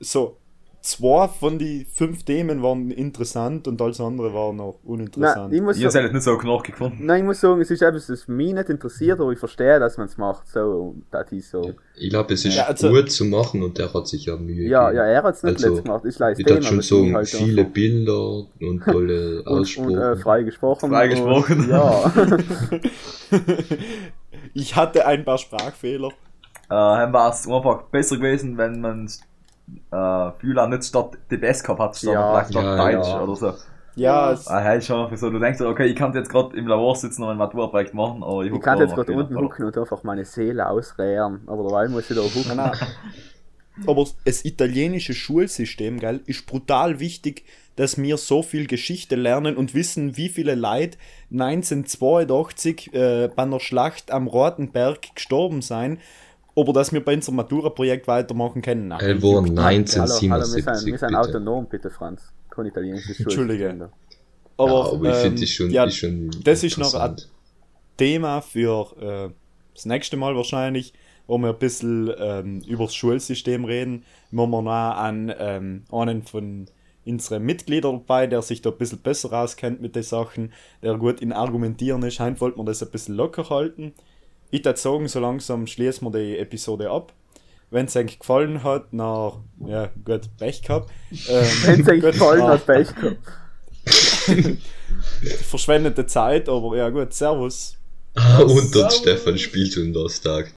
Speaker 1: so zwei von die fünf Themen waren interessant und alles andere war noch uninteressant.
Speaker 2: ich
Speaker 4: Ich
Speaker 2: sagen,
Speaker 4: halt nicht so knackig gefunden.
Speaker 2: nein, ich muss sagen, es ist etwas, das mich nicht interessiert, aber ich verstehe, dass man es macht. So, und das ist so.
Speaker 3: Ich glaube, es ist
Speaker 1: Ja, also-
Speaker 3: gut zu machen und der hat sich ja Mühe
Speaker 2: Ja,
Speaker 3: gegeben.
Speaker 2: ja, er hat es nicht
Speaker 3: Also,
Speaker 2: letztes gemacht. Ich leiste
Speaker 3: hat schon so
Speaker 2: halt
Speaker 3: viele
Speaker 2: einfach-
Speaker 3: Bilder und tolle
Speaker 2: und, und
Speaker 3: Aussprache.
Speaker 2: äh, frei gesprochen.
Speaker 4: Frei gesprochen.
Speaker 2: Und, ja.
Speaker 1: ich hatte ein paar Sprachfehler.
Speaker 4: Äh, dann war es einfach besser gewesen, wenn man äh, Fühler nicht statt DBS gehabt hat, statt
Speaker 2: Ja,
Speaker 4: vielleicht statt
Speaker 3: ja,
Speaker 4: Deutsch
Speaker 3: ja.
Speaker 4: oder so.
Speaker 1: Ja, es,
Speaker 4: Ah, schon für so, du denkst, dir, okay, ich kann jetzt gerade im Labor sitzen und ein Maturprojekt machen, aber ich,
Speaker 2: Ich kann jetzt gerade unten hucken und einfach meine Seele ausrehren. Aber dabei muss ich da hucken.
Speaker 1: Aber das italienische Schulsystem, gell, ist brutal wichtig, dass wir so viel Geschichte lernen und wissen, wie viele Leute 1982 äh, bei einer Schlacht am Rotenberg gestorben sein, oder dass wir bei unserem Matura-Projekt weitermachen können. Nein,
Speaker 2: Hallo, hallo, wir
Speaker 3: 1977,
Speaker 2: sind, wir sind
Speaker 3: bitte.
Speaker 2: autonom, bitte, Franz. Kein italienisches
Speaker 1: Entschuldige. Aber,
Speaker 3: ja, aber ich
Speaker 1: ähm,
Speaker 3: finde das schon,
Speaker 1: ja,
Speaker 3: ist schon
Speaker 1: das ist noch
Speaker 3: interessant.
Speaker 1: Thema für äh, das nächste Mal wahrscheinlich, wo wir ein bisschen ähm, über das Schulsystem reden, wo wir noch an ähm, einen von unseren Mitgliedern dabei, der sich da ein bisschen besser auskennt mit den Sachen, der gut in Argumentieren ist. Heim wollten wir das ein bisschen locker halten. Ich würde sagen, so langsam schließen wir die Episode ab. Wenn es euch gefallen hat, na, ja, gut, Pech gehabt. Ähm,
Speaker 2: Wenn es euch gefallen hat, Pech gehabt.
Speaker 1: Verschwendete Zeit, aber ja gut, Servus.
Speaker 3: Ah, und der Stefan spielt schon das Tag.